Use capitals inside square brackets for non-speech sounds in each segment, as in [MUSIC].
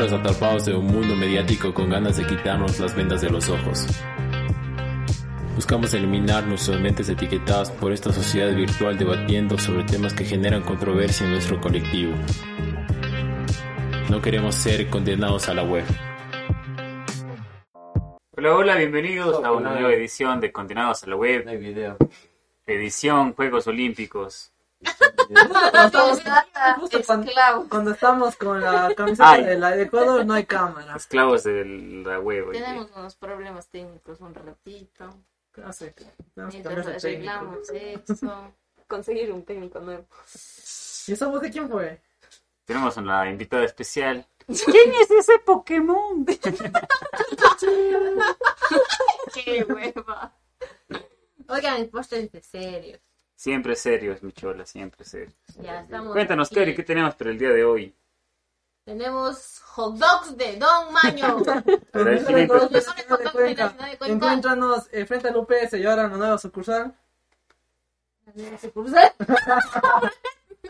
encuentras atrapados en un mundo mediático con ganas de quitarnos las vendas de los ojos. Buscamos eliminar nuestras mentes etiquetadas por esta sociedad virtual debatiendo sobre temas que generan controversia en nuestro colectivo. No queremos ser condenados a la web. Hola, hola, bienvenidos a una nueva edición de Condenados a la Web, No hay video. edición Juegos Olímpicos. Cuando, [LAUGHS] Esclavo. cuando estamos con la camiseta Ay. de la de Ecuador no hay cámara. Esclavos de la día. Tenemos unos problemas técnicos un ratito. De técnico. arreglamos eso. conseguir un técnico nuevo. ¿Y esa voz de quién fue? Tenemos una invitada especial. ¿Quién es ese Pokémon? [LAUGHS] ¡Qué hueva! Oigan, póstrense serios. Siempre serios, mi chola, siempre serios. Ya estamos. Cuéntanos, aquí. Cari, ¿qué tenemos para el día de hoy? Tenemos hot dogs de Don Maño. Pero hay Pero 500 no, pesos. no, de Cuenca. de Cuenca. Encuéntranos eh, frente al UPS y ahora en la nueva sucursal. [LAUGHS]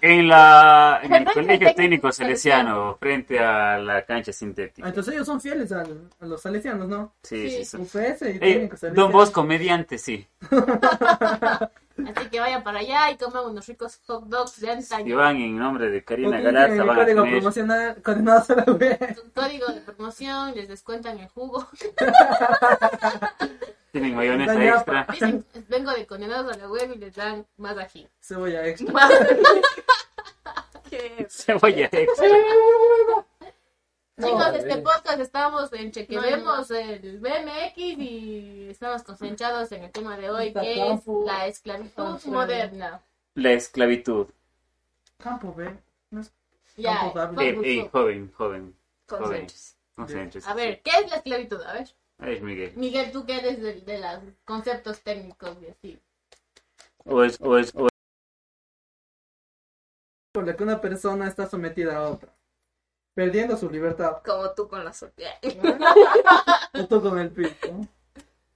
En, la, en el Colegio Técnico Salesiano, frente a la cancha Ah, sintética. entonces ellos son fieles al- a los salesianos, ¿no? Sí, sí, sí. UPS y Ey, técnico salesiano. Don Bosco, mediante, sí. [LAUGHS] [LAUGHS] Así que vayan para allá y coman unos ricos hot dogs de Y antaño. van en nombre de Karina el van a código promocional a la código de promoción, les descuentan el jugo. [LAUGHS] tienen mayonesa Daña- extra. Dicen, vengo de condenados a la web y les dan más ají. Cebolla extra. [LAUGHS] [LAUGHS] ¿Qué? Cebolla extra. Chicos, No, este podcast estamos entre que No, vemos el BMX y estamos concentrados en el tema de hoy, que es la esclavitud moderna. La esclavitud. Campo B. No es- Ya, Campo Guzmán. ey, joven, joven. Joven. Concéntrese. Concéntrese. A ver, ¿qué es la esclavitud? A ver, Es Miguel. Miguel, tú que eres de, de los conceptos técnicos y así. O es, o es, o Por la que una persona está sometida a otra. Perdiendo su libertad. Como tú con la sortilla. O tú con el.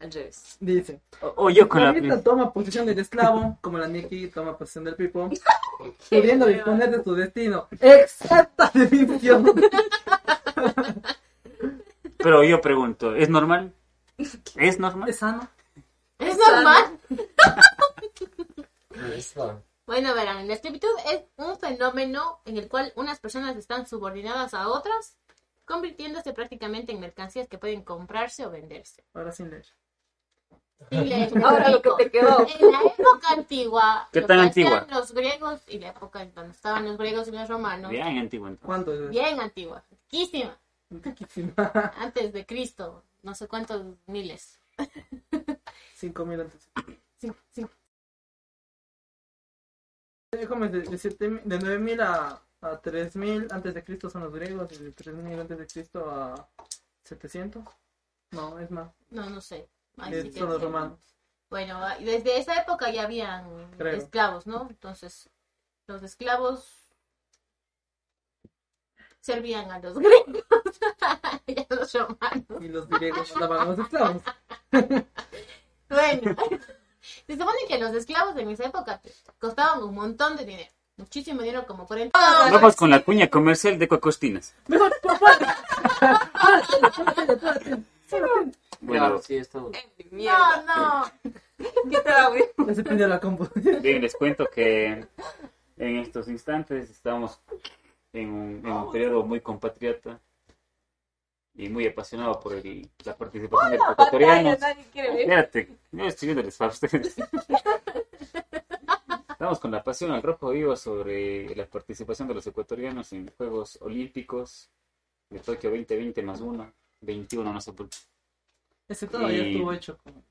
Al revés. Dice. o- o yo con La la vista toma posición del esclavo, como la Nikki toma posición del pipo, [LAUGHS] pudiendo disponer de su destino. Exacta definición. Pero yo pregunto, ¿es normal? ¿Es normal? ¿Es sano? ¿Es normal? Listo. Bueno, verán, la esclavitud es un fenómeno en el cual unas personas están subordinadas a otras, convirtiéndose prácticamente en mercancías que pueden comprarse o venderse. Ahora sin leer. Y le- Ahora lo que te quedó. En la época antigua, ¿Qué tan antigua? los griegos y la época en donde estaban los griegos y los romanos, bien, Bien entonces. ¿Cuánto es? antigua, antiquísima, [LAUGHS] antes de Cristo, no sé cuántos miles. Cinco mil antes. Sí, sí. Como de, de, siete mil- de 9000 a, a 3000 antes de Cristo son los griegos y de 3000 antes de Cristo a 700. No, es más. No, no sé. Ay, sí que son los romanos. Bueno, ah, desde esa época ya habían Creo. esclavos, ¿no? Entonces, los esclavos servían a los [LAUGHS] griegos [LAUGHS] y a los romanos. Y los griegos mandaban a los esclavos. [LAUGHS] Bueno, se supone que los esclavos en esa época costaban un montón de dinero. Muchísimo dinero, como 40 Vamos con la cuña comercial de Cocostinas. Mejor. Bueno, sí, está bueno. Mierda. No, no. ¿Qué tal, güey? Ya se prendió la compu. bien, les cuento que en estos instantes estamos en un, en un periodo muy compatriota y muy apasionado por el- la participación de los ecuatorianos. Nadie quiere ver. Espérate, yo estoy viéndoles [LAUGHS] a ustedes. Estamos con la pasión al rojo vivo sobre la participación de los ecuatorianos en Juegos Olímpicos de Tokio 2020 más 1, 21, no sé por qué. Ese todavía Y- estuvo hecho como.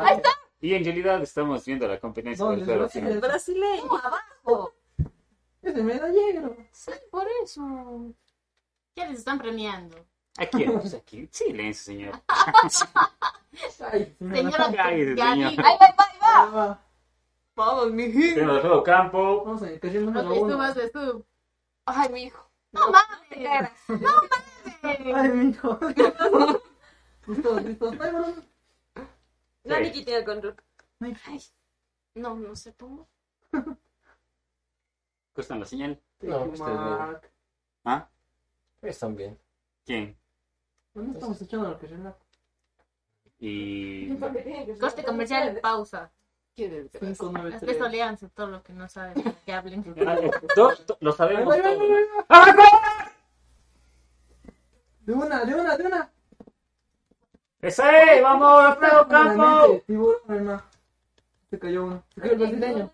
Ahí está. Y en realidad estamos viendo la competencia del. ¿Dónde? final. Brasileño, abajo. Es el medallero. Sí, por eso. Ya les están premiando. Aquí, pues [LAUGHS] aquí. Silencio, señor. Ay, Señora Ay, señor. ahí va, ahí va, ahí va. Va. Vamos, mijito. Tenemos el juego campo. Vamos a uno. vas, tú. Ay, mi hijo. No mames. ¿Listos? [LAUGHS] ¿Listos? Ay, bueno. La Sí. Nikki tiene el control. Ay, No, no sé cómo. Cortan la señal. No, ustedes. ¿Ah? Están bien. ¿Quién? ¿Dónde estamos echando lo que relaja? Y Corte comercial, pausa. Qué desgracia. 5, 9, Es que eso léanse todo lo que no saben, que hablen. [LAUGHS] To- to- lo sabemos. De una, de una, de una. ¡Ese! ¡Vamos, Alfredo Campo! Tiburón, hermano. Se cayó uno. Se cayó el brasileño.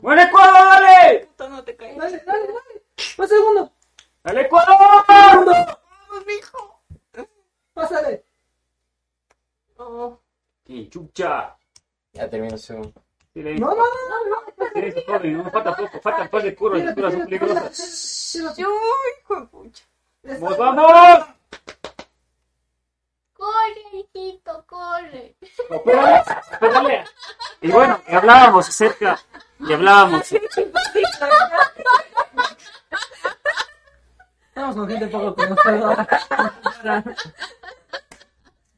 ¡Buen Ecuador, dale! Puta, no te caes. Dale, dale, dale. Un segundo. ¡Dale, Ecuador! Mijo. Pásale. Oh, ¡Qué chucha! Ya termino su segundo. Sí, le No, no, no, no. Sí, sí, joven, no, falta poco, falta un par de curvas, las curvas son peligrosas. yo, hijo de pucha. ¡Vamos, vamos! Corre, hijito, corre. Espérale, espérale. Y bueno, y hablábamos acerca, y hablábamos, Estamos con gente poco conocedora.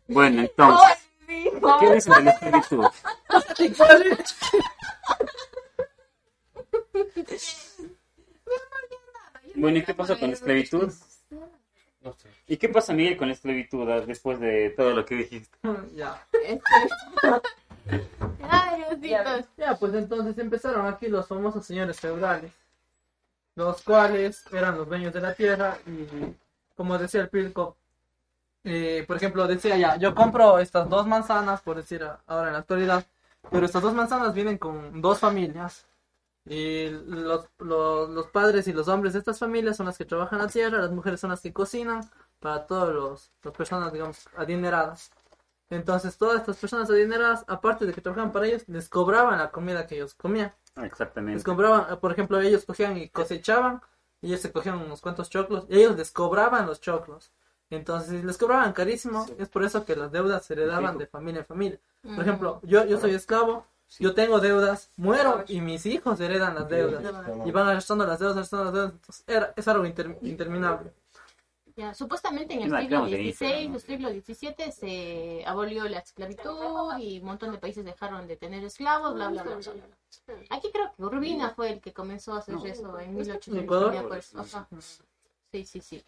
bueno, entonces, mijo. ¿qué dicen de la esclavitud? Bueno, ¿y qué pasa con la esclavitud? No sé. ¿Y qué pasa, Miguel, con la esclavitud después de todo lo que dijiste? ya. Ay, Diositos. Ya, pues entonces empezaron aquí los famosos señores feudales, los cuales eran los dueños de la tierra y, como decía el Pilco, eh, por ejemplo, decía ya, yo compro estas dos manzanas, por decir ahora en la actualidad, pero estas dos manzanas vienen con dos familias. Y los, los, los padres y los hombres de estas familias son las que trabajan la tierra, las mujeres son las que cocinan para todas los, las personas, digamos, adineradas. Entonces, todas estas personas adineradas, aparte de que trabajaban para ellos, les cobraban la comida que ellos comían. Les Exactamente. cobraban, eh, por ejemplo, ellos cogían y cosechaban, y ellos se cogían unos cuantos choclos, y ellos les cobraban los choclos. Entonces, les cobraban carísimo, es por eso que las deudas se heredaban de familia en familia. Mm. Por ejemplo, yo, yo soy esclavo, yo tengo deudas, muero, y mis hijos heredan las deudas. Y van arrastrando las deudas, arrastrando las deudas. Entonces, era, es algo inter- interminable. Ya, supuestamente en el siglo XVI, el siglo XVII se abolió la esclavitud y un montón de países dejaron de tener esclavos, bla, bla, bla. bla, bla. Aquí creo que Urbina fue el que comenzó a hacer No. eso en 1800. ¿Ecuador? me acuerdo. Ajá. Sí, sí, sí.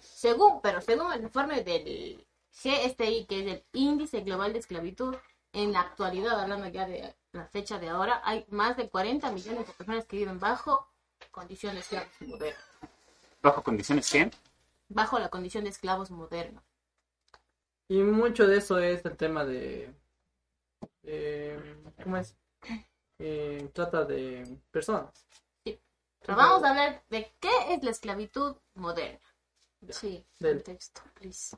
Según, pero según el informe del GSTI, que es el Índice Global de Esclavitud, en la actualidad, hablando ya de la fecha de ahora, hay más de 40 millones de personas que viven bajo condición de modernos. ¿Bajo condiciones qué? Bajo la condición de esclavos modernos. Y mucho de eso es el tema de. eh, ¿Cómo es? Eh, trata de personas. Pero vamos a hablar de qué es la esclavitud moderna. Sí, Del- please.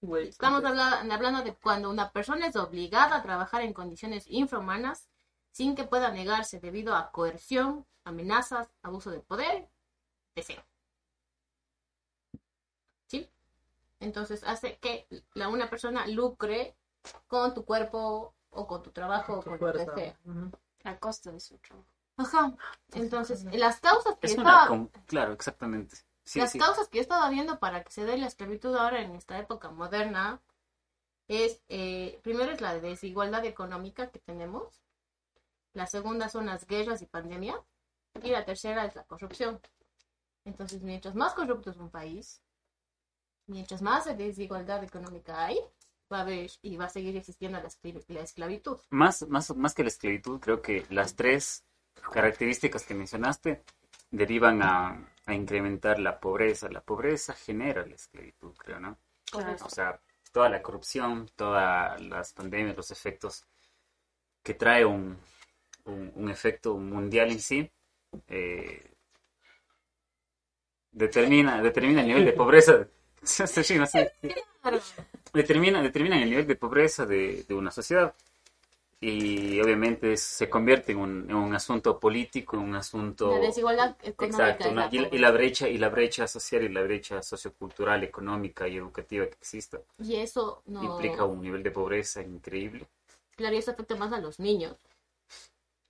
Güey, Estamos habla- hablando de cuando una persona es obligada a trabajar en condiciones infrahumanas sin que pueda negarse debido a coerción, amenazas, abuso de poder, deseo. ¿Sí? Entonces hace que la, una persona lucre con tu cuerpo o con tu trabajo o con lo que sea. A costa de su trabajo. Ajá. Entonces, las causas que Es estaba- una... com- Claro, exactamente. Sí, las sí. causas que yo estaba viendo para que se dé la esclavitud ahora en esta época moderna es, eh, primero es la desigualdad económica que tenemos, la segunda son las guerras y pandemia, y la tercera es la corrupción. Entonces, mientras más corrupto es un país, mientras más desigualdad económica hay, va a haber y va a seguir existiendo la, la esclavitud. Más, más, más que la esclavitud, creo que las tres características que mencionaste derivan a, a incrementar la pobreza. La pobreza genera la esclavitud, creo, ¿no? O sea, toda la corrupción, todas las pandemias, los efectos que trae un, un, un efecto mundial en sí, eh, determina, determina el nivel de pobreza. [LAUGHS] Sí, no sé. determina, determina el nivel de pobreza de, de una sociedad. Y obviamente se convierte en un, en un asunto político, en un asunto... La desigualdad económica Exacto, y, la, y la brecha y la brecha social y la brecha sociocultural, económica y educativa que exista Y eso no... implica un nivel de pobreza increíble. Claro, y eso afecta más a los niños.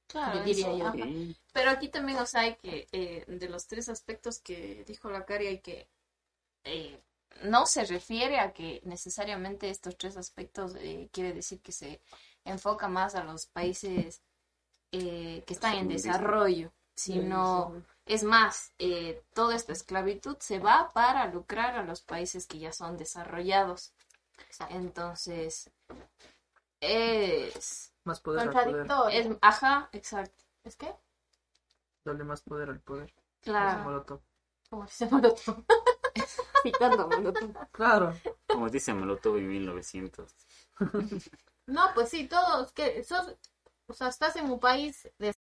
Claro, Yo diría eso, yo. Pero aquí también, o sea, hay que, eh, de los tres aspectos que dijo la Cari, hay que, eh, no se refiere a que necesariamente estos tres aspectos eh, quiere decir que se enfoca más a los países eh, que están en desarrollo. sino es más, eh, toda esta esclavitud se va para lucrar a los países que ya son desarrollados. Entonces, es, Más poder al poder. Contradictorio. es, ajá, exacto, ¿Es que? Darle más poder al poder. claro. Molotov. Como dice Molotov. [LAUGHS] Citando Molotov. Claro. Como dice Molotov en 1900. No, pues sí, todos, que sos, o sea, estás en un país de...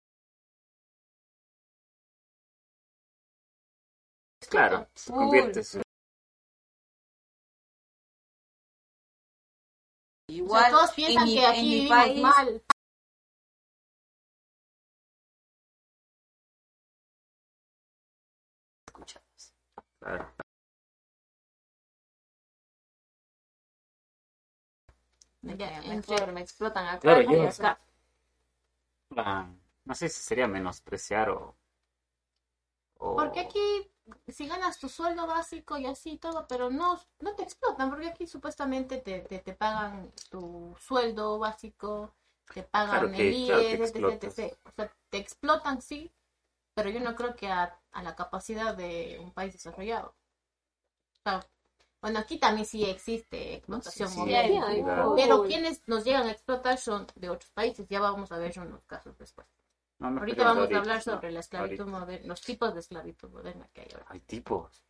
Claro, se conviertes. O Igual, sea, todos en piensan mi- que en aquí mi vivimos país, mal. escuchados. Claro. Entre- mejor me explotan acá Claro, y yo- acá. La- no sé si sería menospreciar o. o- Porque aquí, si ganas tu sueldo básico y así todo, pero no, no te explotan, porque aquí supuestamente te, te, te pagan tu sueldo básico, te pagan Claro que- el claro etc, etc. O sea, te explotan, sí, pero yo no creo que a, a la capacidad de un país desarrollado. O sea, bueno, aquí también sí existe explotación sí, moderna, sí, hay claro. pero quienes nos llegan a explotar son de otros países, ya vamos a ver unos casos después. No, no Ahorita vamos a hablar no, sobre la esclavitud ahorita. moderna, los tipos de esclavitud moderna que hay ahora. Hay tipos.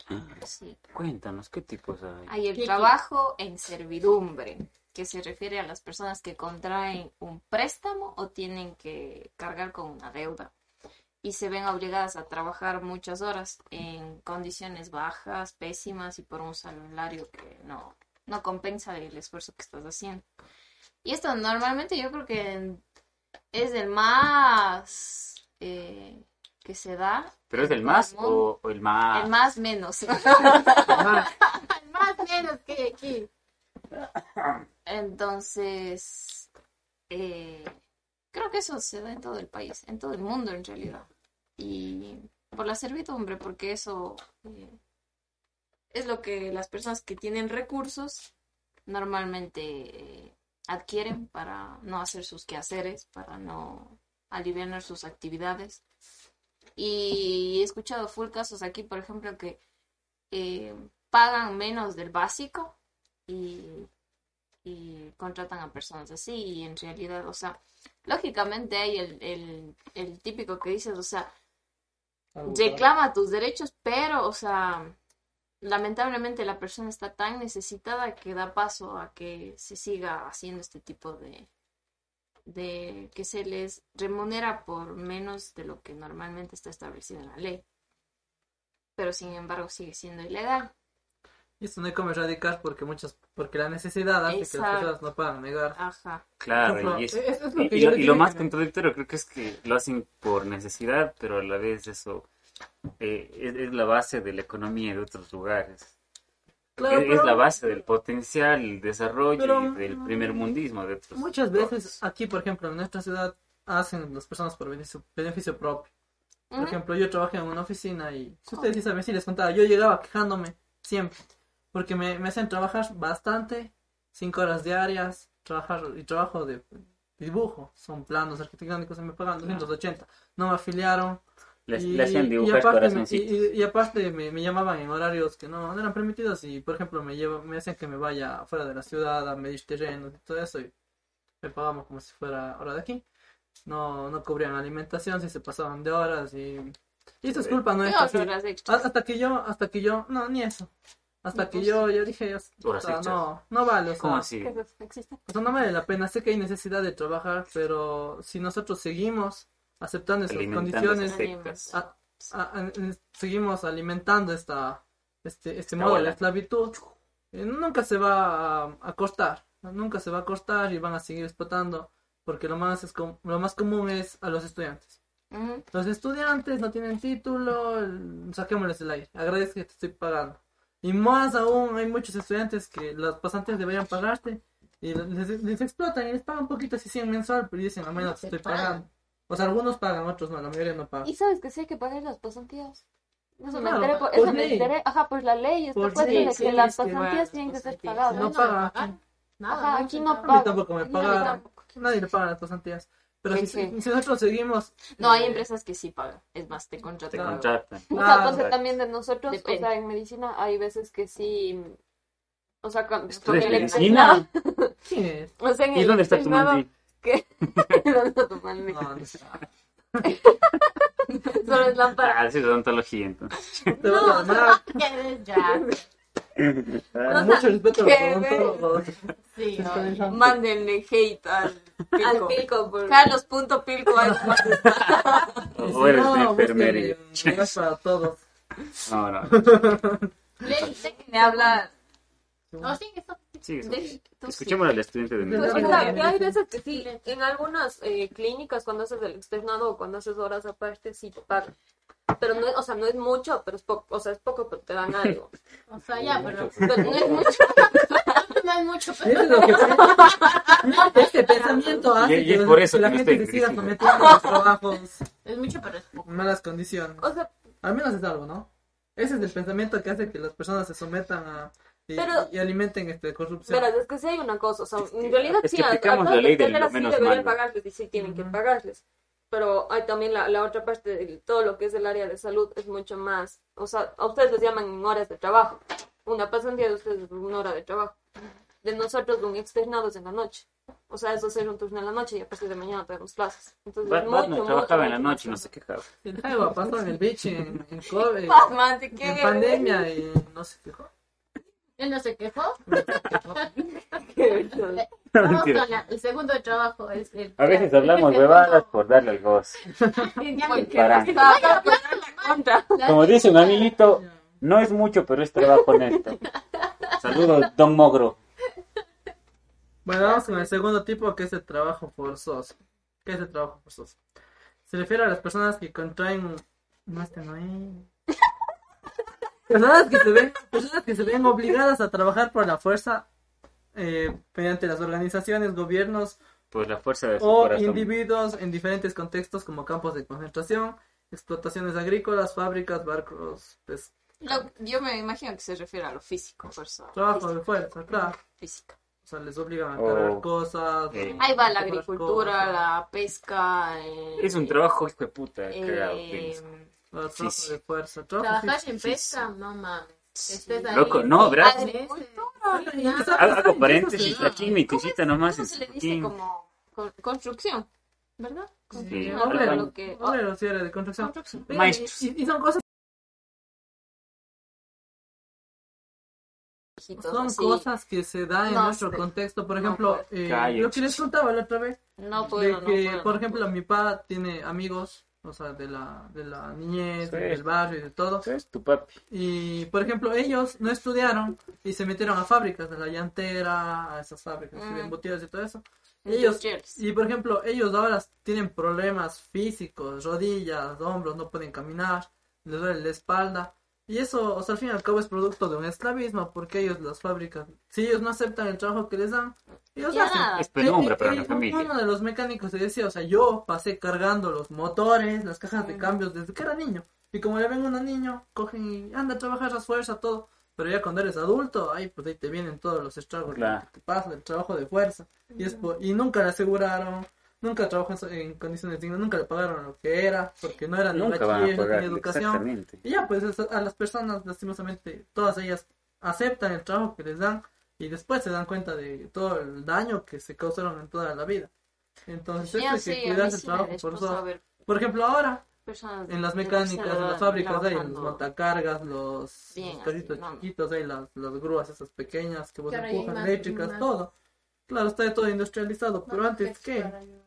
Sí. Cuéntanos, ¿qué tipos hay? Hay el trabajo en servidumbre, que se refiere a las personas que contraen un préstamo o tienen que cargar con una deuda y se ven obligadas a trabajar muchas horas en condiciones bajas, pésimas y por un salario que no, no compensa el esfuerzo que estás haciendo. Y esto normalmente yo creo que es el más eh, que se da, ¿Pero es el más o, o el más? el más menos. [LAUGHS] Ajá. Más menos que aquí. Entonces, eh, creo que eso se da en todo el país, en todo el mundo en realidad. Y por la servidumbre, porque eso eh, es lo que las personas que tienen recursos normalmente eh, adquieren para no hacer sus quehaceres, para no aliviar sus actividades. Y he escuchado full casos aquí, por ejemplo, que eh, pagan menos del básico y y contratan a personas así y en realidad, o sea, lógicamente hay el, el, el típico que dices, o sea, reclama tus derechos, pero, o sea, lamentablemente la persona está tan necesitada que da paso a que se siga haciendo este tipo de, de que se les remunera por menos de lo que normalmente está establecido en la ley. Pero sin embargo sigue siendo ilegal. Y esto no hay como erradicar porque muchas, porque la necesidad hace que las personas no puedan negar. Ajá. Claro, ejemplo, y, es- eso es lo y- y lo, y más contradictorio creo que es que lo hacen por necesidad, pero a la vez eso eh, es, es la base de la economía de otros lugares. Claro, es, pero la base del potencial, el desarrollo Pero, y del primer mundismo de otros. muchas veces aquí, por ejemplo, en nuestra ciudad hacen las personas por beneficio, beneficio propio. Por ejemplo, yo trabajé en una oficina y si ustedes sí saben, sí les contaba, yo llegaba quejándome siempre porque me, me hacen trabajar bastante, cinco horas diarias, trabajar y trabajo de dibujo, son planos arquitectónicos y me pagan 280, no me afiliaron. Le, y, hacían y dibujar aparte, me, y, y- y aparte me, me llamaban en horarios que no, no eran permitidos y por ejemplo me lleva, me hacían que me vaya fuera de la ciudad a medir terrenos y todo eso y me pagaban como si fuera hora de aquí. No, no cubrían alimentación si se pasaban de horas y, y esto es culpa ¿Qué nuestra otras sí. horas extras? hasta que yo hasta que yo no ni eso hasta que yo yo dije no no vale o ¿Cómo sea, así? ¿Existe? o sea, no vale la pena sé que hay necesidad de trabajar pero si nosotros seguimos aceptando esas condiciones esas sectas. a- a- a- seguimos alimentando esta este este Esta modo de ola. esclavitud eh, nunca se va a, a cortar nunca se va a cortar y van a seguir explotando porque lo más es com- lo más común es a los estudiantes los estudiantes no tienen título el- saquémosles el aire agradezco que te estoy pagando y más aún hay muchos estudiantes que las pasantes deberían pagarte y les, les explotan y les pagan un poquito así 100 mensual pero dicen al menos te te estoy pagan. pagando o sea algunos pagan otros no la mayoría no pagan Y sabes que sí hay que pagar las pasantías. Eso me enteré, por, eso me enteré, ajá, por la ley, está Por puesto sí, que las pasantías tienen que ser Pasantías. pagadas. No pagan. pagan. Nada, Ajá, no aquí no. A pagan. tampoco me No, tampoco. Nadie le paga las pasantías. Pero si, Sí. si nosotros seguimos... No, hay eh, empresas que sí pagan. Es más, te Te contratan. Claro. contratan. O sea, pues exacto. también de nosotros, Depende. o sea, en medicina hay veces que sí, o sea, con, con ¿Estudias el medicina? ¿Quién es? externado- o sea, en ¿Y el dónde está tu mandí? ¿Dónde está tu mandi? No, no sé. Solo es lámpara. Ah, sí, es odontología entonces. Te a llamar ¿Qué ya? Con mucho respeto a los ¿Qué odontólogos. Sí, dejando- Mándenle hate al Al pilco. pico, por... Carlos.pilco. O eres no, una enfermera. busquen lugares para todos. No, no. [LAUGHS] Leli, sé que Me habla. Oh, sí, eso. Sí, sí. de- tú sí. Escuchemos al estudiante de Pues, O medicina. sea, que hay veces que sí, en algunas eh, clínicas cuando haces el externado o cuando haces horas aparte sí te pagan. Pero no, es- o sea, no es mucho, pero es poco, o sea, es poco, pero te dan algo. [LAUGHS] O sea, ya, pero Pero no es mucho. [LAUGHS] no es mucho, [LAUGHS] pero eso es lo que este pensamiento hace Y- y es que, por eso que la que gente se siga a los trabajos es mucho, pero es poco. en malas condiciones. O sea, Al menos es algo, ¿no? Ese es el pensamiento que hace que las personas se sometan a y, Pero- y alimenten este corrupción. verás, es que sí hay una cosa, o sea, en realidad es sí, que a, a aplicamos todas la ley las de lo sí deberían malo. pagarles y sí tienen que Ujú. pagarles. Pero hay también la, la otra parte de todo lo que es el área de salud es mucho más, o sea, a ustedes les llaman en horas de trabajo. Una pasantía de ustedes es una hora de trabajo. De nosotros un externado es en la noche. O sea, eso es hacer un turno en la noche y a partir de mañana tenemos clases. Entonces, Bat- es Batman mucho, trabajaba mucho, en la mucho noche y no se quejaba. Pasó en el beach en, en COVID, Batman, te en pandemia y no se quejó. Él no se quejó. [LAUGHS] Qué Vamos con la- el segundo trabajo. Es el, A veces el hablamos segundo- huevadas por darle el gozo. [LAUGHS] Para. [LAUGHS] la contra. Como dice un amiguito, no es mucho, pero es trabajo honesto. Saludos, Don Mogro. Bueno, vamos con el segundo tipo que es el trabajo forzoso. ¿Qué es el trabajo forzoso? Se refiere a las personas que contraen... No, este no es. Personas que se ven, personas que se ven obligadas a trabajar por la fuerza eh, mediante las organizaciones, gobiernos Pues la fuerza de su o corazón. individuos en diferentes contextos como campos de concentración, explotaciones agrícolas, fábricas, barcos, pues, Lo- yo me imagino que se refiere a lo físico, fuerza. trabajo de fuerza, claro. Física. O sea, les obligan a cargar cosas. eh, Ahí va la agricultura, cosas. la pesca. eh, Es un trabajo hijo de puta, eh, pienso. Los Sí, trabajos sí. de fuerza. físico. en pesca, no mames. Loco, no, ¿verdad? Meses. Hago, hago paréntesis aquí, mi cosita nomás. ¿Cómo se le dice como con- construcción? ¿Verdad? Sí, Construcción, Obrero, pero lo que- obrero, sí, era de construcción. Maestros. Y, son cosas, son así. cosas que se dan en No nuestro sé. contexto. Por No ejemplo, puedo. eh, lo que les contaba la otra vez, No de puedo, no que, puedo. por ejemplo, mi papá tiene amigos, o sea, de la, de la niñez, Sí. del barrio y de todo. Eso es tu papi. Y, por ejemplo, ellos no estudiaron y se metieron a fábricas de la llantera, a esas fábricas de Mm. embutidos y todo eso. Ellos, y por ejemplo, ellos ahora tienen problemas físicos, rodillas, hombros, no pueden caminar, les duele la espalda. Y eso, o sea, al fin y al cabo es producto de un esclavismo, porque ellos, las fábricas, si ellos no aceptan el trabajo que les dan, ellos Ya. hacen. Es penumbra Eh, para eh, familia. Uno de los mecánicos se decía, o sea, yo pasé cargando los motores, las cajas de cambios desde que era niño. Y como ya ven un niño, cogen y anda a trabajar a fuerza, todo. Pero ya cuando eres adulto, ahí pues ahí te vienen todos los estragos Claro. que te pasa, el trabajo de fuerza. Y, es y nunca le aseguraron, nunca trabajó en, en condiciones dignas, nunca le pagaron lo que era, porque no era ni Nunca van a bachiller, no pagar. tenía educación. Exactamente. Y ya, pues es- a las personas, lastimosamente, todas ellas aceptan el trabajo que les dan y después se dan cuenta de todo el daño que se causaron en toda la vida. Entonces, hay sí, que cuidarse el sí trabajo a ver Por ejemplo, ahora, personas en las mecánicas, en las fábricas, hay los montacargas, los, Bien, los carritos así, chiquitos, hay las, las grúas esas pequeñas que vos más- eléctricas, más- todo. Claro, está todo industrializado, No, pero antes, es ¿qué?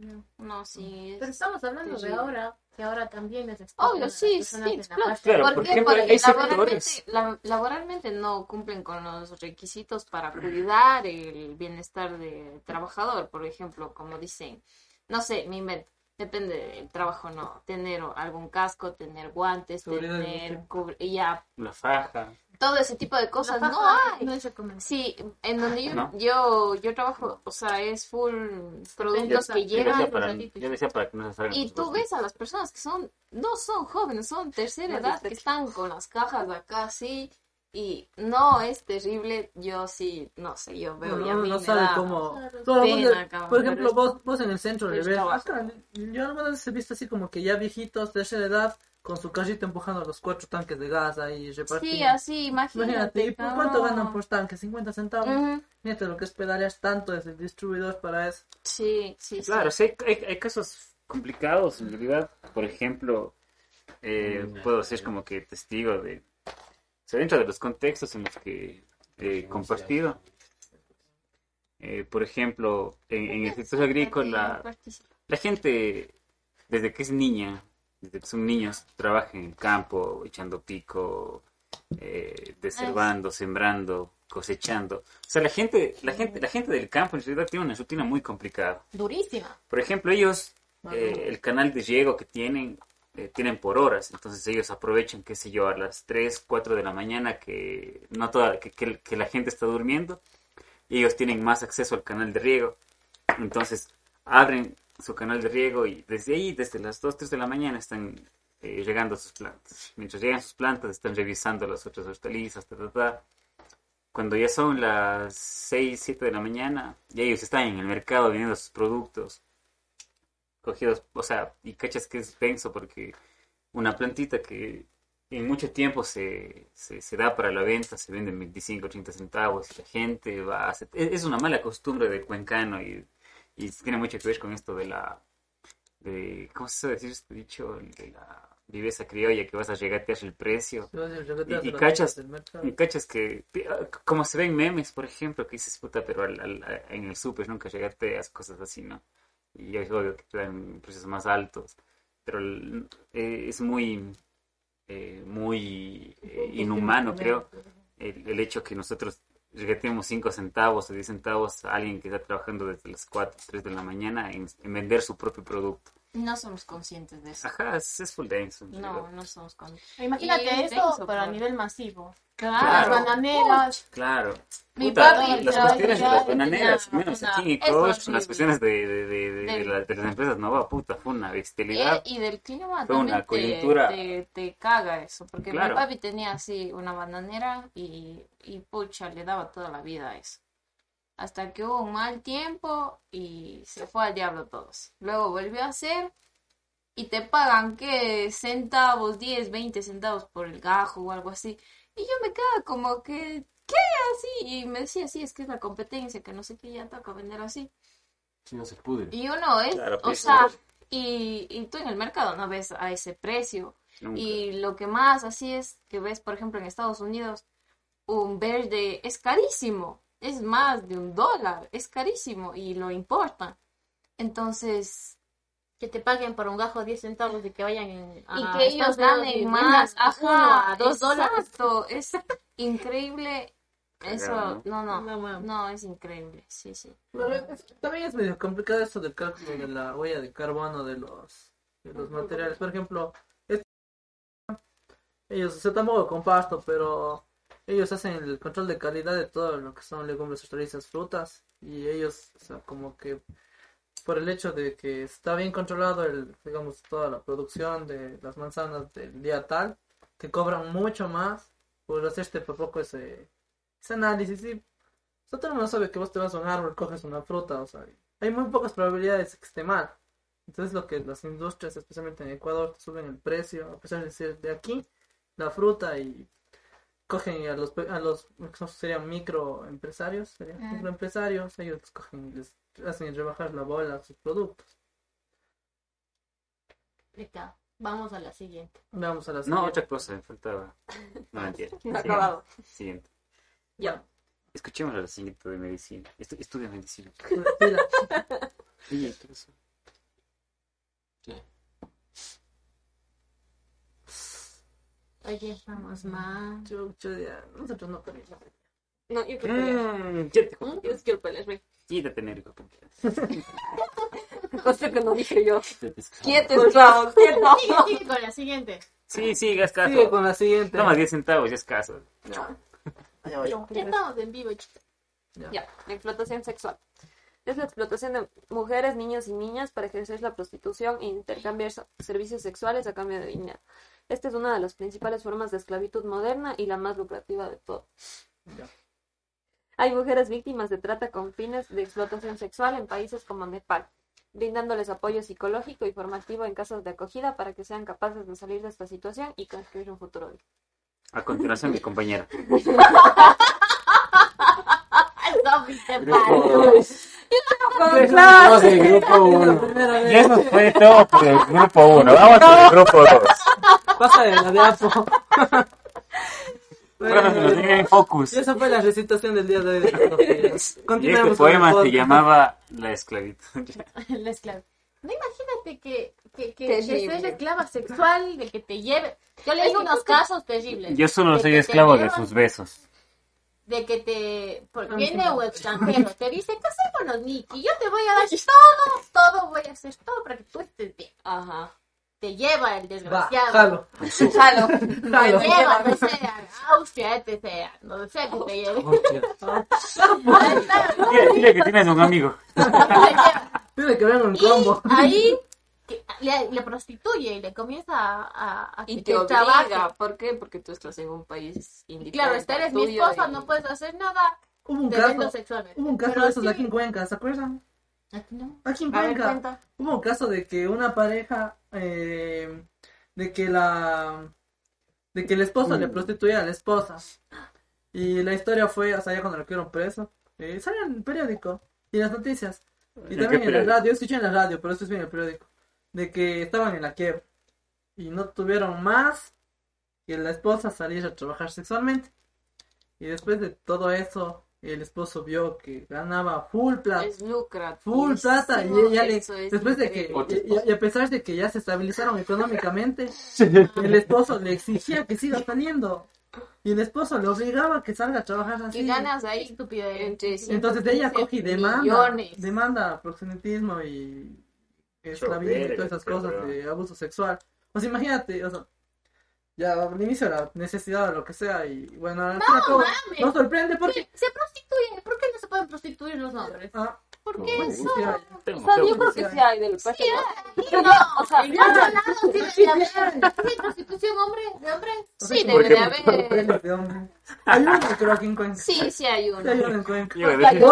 No. No, sí. Pero Es... estamos hablando de ahora, que ahora también les Obvio, sí, sí, explota. Claro, ¿Por Porque hay laboralmente, sectores. la- laboralmente no cumplen con los requisitos para cuidar el bienestar del trabajador. Por ejemplo, como dicen, no sé, me invento, depende del trabajo, no. Tener algún casco, tener guantes, tener y ya, La faja. Todo ese tipo de cosas no hay. No es recomendable. Sí, en donde yo, ¿No? yo, yo trabajo, o sea, es full productos Yo- que Yo llegan decía, para, ratito. yo decía para que no se salgan y tú ves a las personas que son, no son jóvenes, son tercera edad, que- están con las cajas de acá así, Y no es terrible, yo sí, no sé, yo veo No, y a no, mí no me sabe da cómo. Claro. Todo el pena, mundo- cabrón, por ejemplo, es- vos, vos en el centro le es ves. acá, yo algunas veces he visto así como que ya viejitos de esa edad con su carrito empujando los cuatro tanques de gas ahí repartiendo. Sí, así, imagínate. Imagínate, ¿y por cuánto ganan por tanque? ¿50 centavos? Ujú, Fíjate lo que es pedalear tanto desde el distribuidor para eso. Sí, sí, sí. Claro, sí, hay, hay- hay casos complicados en realidad. Por ejemplo, eh, puedo ser como que testigo de... Sea, dentro de los contextos en los que he compartido. eh, por ejemplo, en, en el sector agrícola, la gente, desde que es niña, desde que son niños, trabaja en el campo, echando pico, eh, deservando, sembrando, cosechando. O sea, la gente, la gente, la gente del campo en realidad tiene una rutina muy complicada. Durísima. Por ejemplo, ellos, eh, el canal de riego que tienen, eh, tienen por horas, entonces ellos aprovechan, qué sé yo, a las 3, 4 de la mañana que, no toda, que, que- que la gente está durmiendo, y ellos tienen más acceso al canal de riego, entonces abren su canal de riego y desde ahí, desde las 2, 3 de la mañana están eh, regando sus plantas. Mientras llegan sus plantas, están revisando las otras hortalizas, ta, ta, ta. Cuando ya son las 6, 7 de la mañana, ya ellos están en el mercado vendiendo sus productos cogidos, o sea, y cachas que es denso porque una plantita que en mucho tiempo se, se, se da para la venta, se vende en 25, 30 centavos, y la gente va a hacer- es, una mala costumbre de cuencano y, y tiene mucho que ver con esto de la, de, ¿cómo se decir este dicho? De la viveza criolla, que vas a regatear el precio. Y- y cachas- Y cachas que, como se ven memes, por ejemplo, que dices, puta, pero al- al- en el súper nunca regateas, cosas así, ¿no? Y es obvio que dan precios más altos, pero el- eh, es muy, eh, muy eh, inhumano, creo, el, el hecho que nosotros regateemos 5 centavos o 10 centavos a alguien que está trabajando desde las 4, 3 de la mañana en, en vender su propio producto. No somos conscientes de eso. Ajá, es, es full denso. en No, realidad. no somos conscientes. Imagínate Y es eso, denso, pero a pues. nivel masivo. Claro. Las bananeras. Claro. Mi Puta, papi las cuestiones de las bananeras, una- menos una- aquí en Ecuador, las cuestiones de, de, de, de, la- de las empresas Nova, puta, fue una Eh, bestialidad. y del clima Fue una también te- coyuntura. te, te caga eso, porque Claro. mi papi tenía así una bananera y, y pucha, le daba toda la vida a eso. Hasta que hubo un mal tiempo y se fue al diablo todos. Luego volvió a hacer y te pagan, ¿qué? Centavos, 10, 20 centavos por el gajo o algo así. Y yo me quedaba como que, ¿qué? Así. Y me decía, sí, es que es la competencia, que no sé qué, ya toca vender así. Si no se pudre. Y uno es, Claro, o pues, sea, y, y tú en el mercado no ves a ese precio. Nunca. Y lo que más así es que ves, por ejemplo, en Estados Unidos, un verde es carísimo, es más de un dólar, es carísimo y lo importan. Entonces, Que te paguen por un gajo 10 centavos y que vayan en, y a que ellos y ganen más, a uno ajá, a 2 dólares. exacto, es increíble. Eso, no, no, No, es increíble, sí, sí. Pero es- también es medio complicado esto del cálculo de la huella de carbono de los, de los materiales. Por ejemplo, este- ellos, o sea, tampoco comparto, pero ellos hacen el control de calidad de todo lo que son legumbres, hortalizas, frutas. Y ellos, o sea, como que por el hecho de que está bien controlado el, digamos, toda la producción de las manzanas del día tal, te cobran mucho más por hacerte por poco ese, ese análisis. Y o sea, todo el mundo sabe que vos te vas a un árbol, coges una fruta, o sea, hay muy pocas probabilidades de que esté mal. Entonces lo que las industrias, especialmente en Ecuador, suben el precio, a pesar de ser de aquí, la fruta y cogen a los, pe- a los serían microempresarios, serían Mm. microempresarios, ellos los cogen y les hacen rebajar la bola a sus productos. Vamos a la siguiente. Vamos a la No, siguiente. otra cosa, me faltaba. No, [LAUGHS] mentira. No acabado. Siguiente. Ya. Escuchemos a la siguiente de medicina. Estu- estudia medicina. Mira, Sí, [LAUGHS] ¿qué pasó? Oye, estamos mal. yo- yo ya- nosotros no tenemos. No, yo quiero pelear. Mm, ya te ¿Mm? Yo quiero pelear, ven. Quítate, Nérico. Cosa que [LAUGHS] no dije yo. Quieto, esclavo, quieto. Sigue, con la siguiente. Sí, sí, gas caso. Sigue con la siguiente. Toma 10 centavos, ya es caso. No. Ya estamos en vivo, chicos. Ya, la explotación sexual. Es la explotación de mujeres, niños y niñas para ejercer la prostitución e intercambiar servicios sexuales a cambio de dinero. Esta es una de las principales formas de esclavitud moderna y la más lucrativa de todo. Ya. Hay mujeres víctimas de trata con fines de explotación sexual en países como Nepal, brindándoles apoyo psicológico y formativo en casos de acogida para que sean capaces de salir de esta situación y construir un futuro. A continuación, mi compañera. [LAUGHS] No, Grupo- Vamos del grupo uno. Primera vez. Y eso fue todo por el grupo 1. Vamos por el grupo 2. [LAUGHS] Pasa de la de Apo. [LAUGHS] Bueno, nos tengan en focus. Y esa fue la recitación del día de hoy. de. [LAUGHS] Y Continuemos este con poema se llamaba La esclavitud. [LAUGHS] La esclava. No imagínate que, que, que, seas esclava sexual, de que te lleve. Yo leí unos casos terribles. Yo solo soy esclavo de sus besos. De que te. Porque Ah, viene un extranjero, te dice, casémonos, Nicky. Yo te voy a dar todo, todo, voy a hacer todo para que tú estés bien. Ajá. Te lleva el Va, desgraciado. jalo. Jalo. [LAUGHS] Te Jalo. lleva, no sé, a Austria, etc. No sé que te lleve. Dile, dile que tienes un amigo. [LAUGHS] Tiene que ver un Y combo. ahí que le, le prostituye y le comienza a, a, a Y que te trabaje. obliga. ¿Por qué? Porque tú estás en un país Y indígena. claro, esta eres mi esposa, no puedes hacer nada. Hubo un caso, hubo un caso Pero de esos sí- aquí en Cuenca, ¿se acuerdan? Aquí no. Aquí en ver, Cuenca. Hubo un caso de que una pareja, eh, de que la, de que el esposo le prostituía a la esposa. Y la historia fue, o sea, ya cuando lo quedaron preso, eh, salió en el periódico y en las noticias. Y ¿En también en la radio, escuché en la radio, pero esto es bien en el periódico, de que estaban en la quiebra y no tuvieron más que la esposa salir a trabajar sexualmente. Y después de todo eso, el esposo vio que ganaba full plata. Es. Full plata y ella le, después de que y, y a pesar de que ya se estabilizaron económicamente [LAUGHS] el esposo le exigía que siga saliendo y el esposo le obligaba a que salga a trabajar así Y ganas ahí entre entonces ella coge y demanda millones. demanda proxenetismo y esclavismo y todas esas cosas de abuso sexual pues imagínate o sea ya inicio la necesidad o lo que sea y bueno al fin y al cabo, mames. no sorprende porque Se prostituyen. ¿Por qué no se pueden prostituir los hombres? ah, ¿Por qué No, eso? sí hay. Tengo O sea, yo creo que sí hay del paso. No, o sea, en otro lado tiene que haber. ¿Sí, prostitución hombre, de hombre? Sí, ¿Por debe qué? de haber. Hay uno creo aquí en Sí, sí hay Sí, uno. hay uno en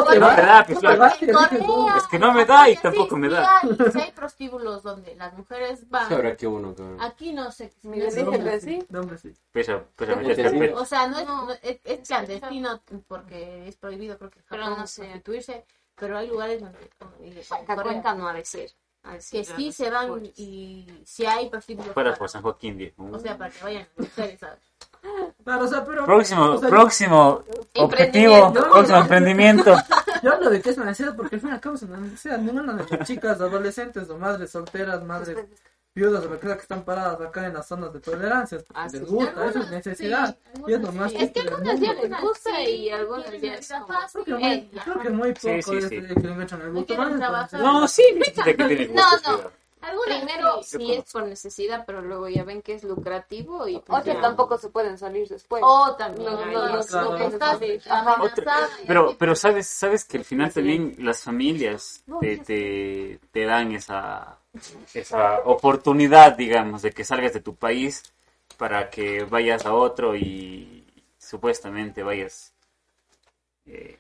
Porque no hay- me da, pues, Porque. Es que no me da y sí, tampoco sí, me sí da. hay, sí hay prostíbulos donde las mujeres van. Sabrá que uno, cabrón. Aquí no sé. Me cómo- que sí. De hombre sí. Pesa, pesa, Porque sí. O sea, no es, no- es, es clandestino porque es prohibido, creo que Pero no sé. Pero hay lugares donde, Acá Corea, Cuenca no ha de ser. Ha de que sí se van y si hay prostíbulos. Fuera para- por San Joaquín, viejo. O sea, para que vayan mujeres, ¿sabes? Claro, o sea, pero. Próximo, o sea, próximo objetivo, Emprendimiento. próximo emprendimiento. [LAUGHS] Yo hablo de que es una necesidad porque al fin y al cabo es una necesidad. Ninguna de las chicas, adolescentes o madres solteras, madres viudas o lo que que están paradas acá en las zonas de tolerancia. Ah, sí. les gusta, eso es necesidad. Sí, y es lo más sí. Es que ya mundo. les gusta y algunas Tienen ya la es vida como- fácil, Creo que muy, creo que muy poco Sí, sí, es sí. el que le encuentran el No gusto. más, No, sí, gente que tiene No, gustos, no. cuidado. Algunas Primero sí. es por necesidad, pero luego ya ven que es lucrativo y pues O que ya. tampoco se pueden salir después. O también No, no, no, claro. no, estás amenazada. Pero, pero sabes, sabes que al final también las familias te, te, te dan esa, esa oportunidad, digamos, de que salgas de tu país para que vayas a otro y supuestamente vayas eh,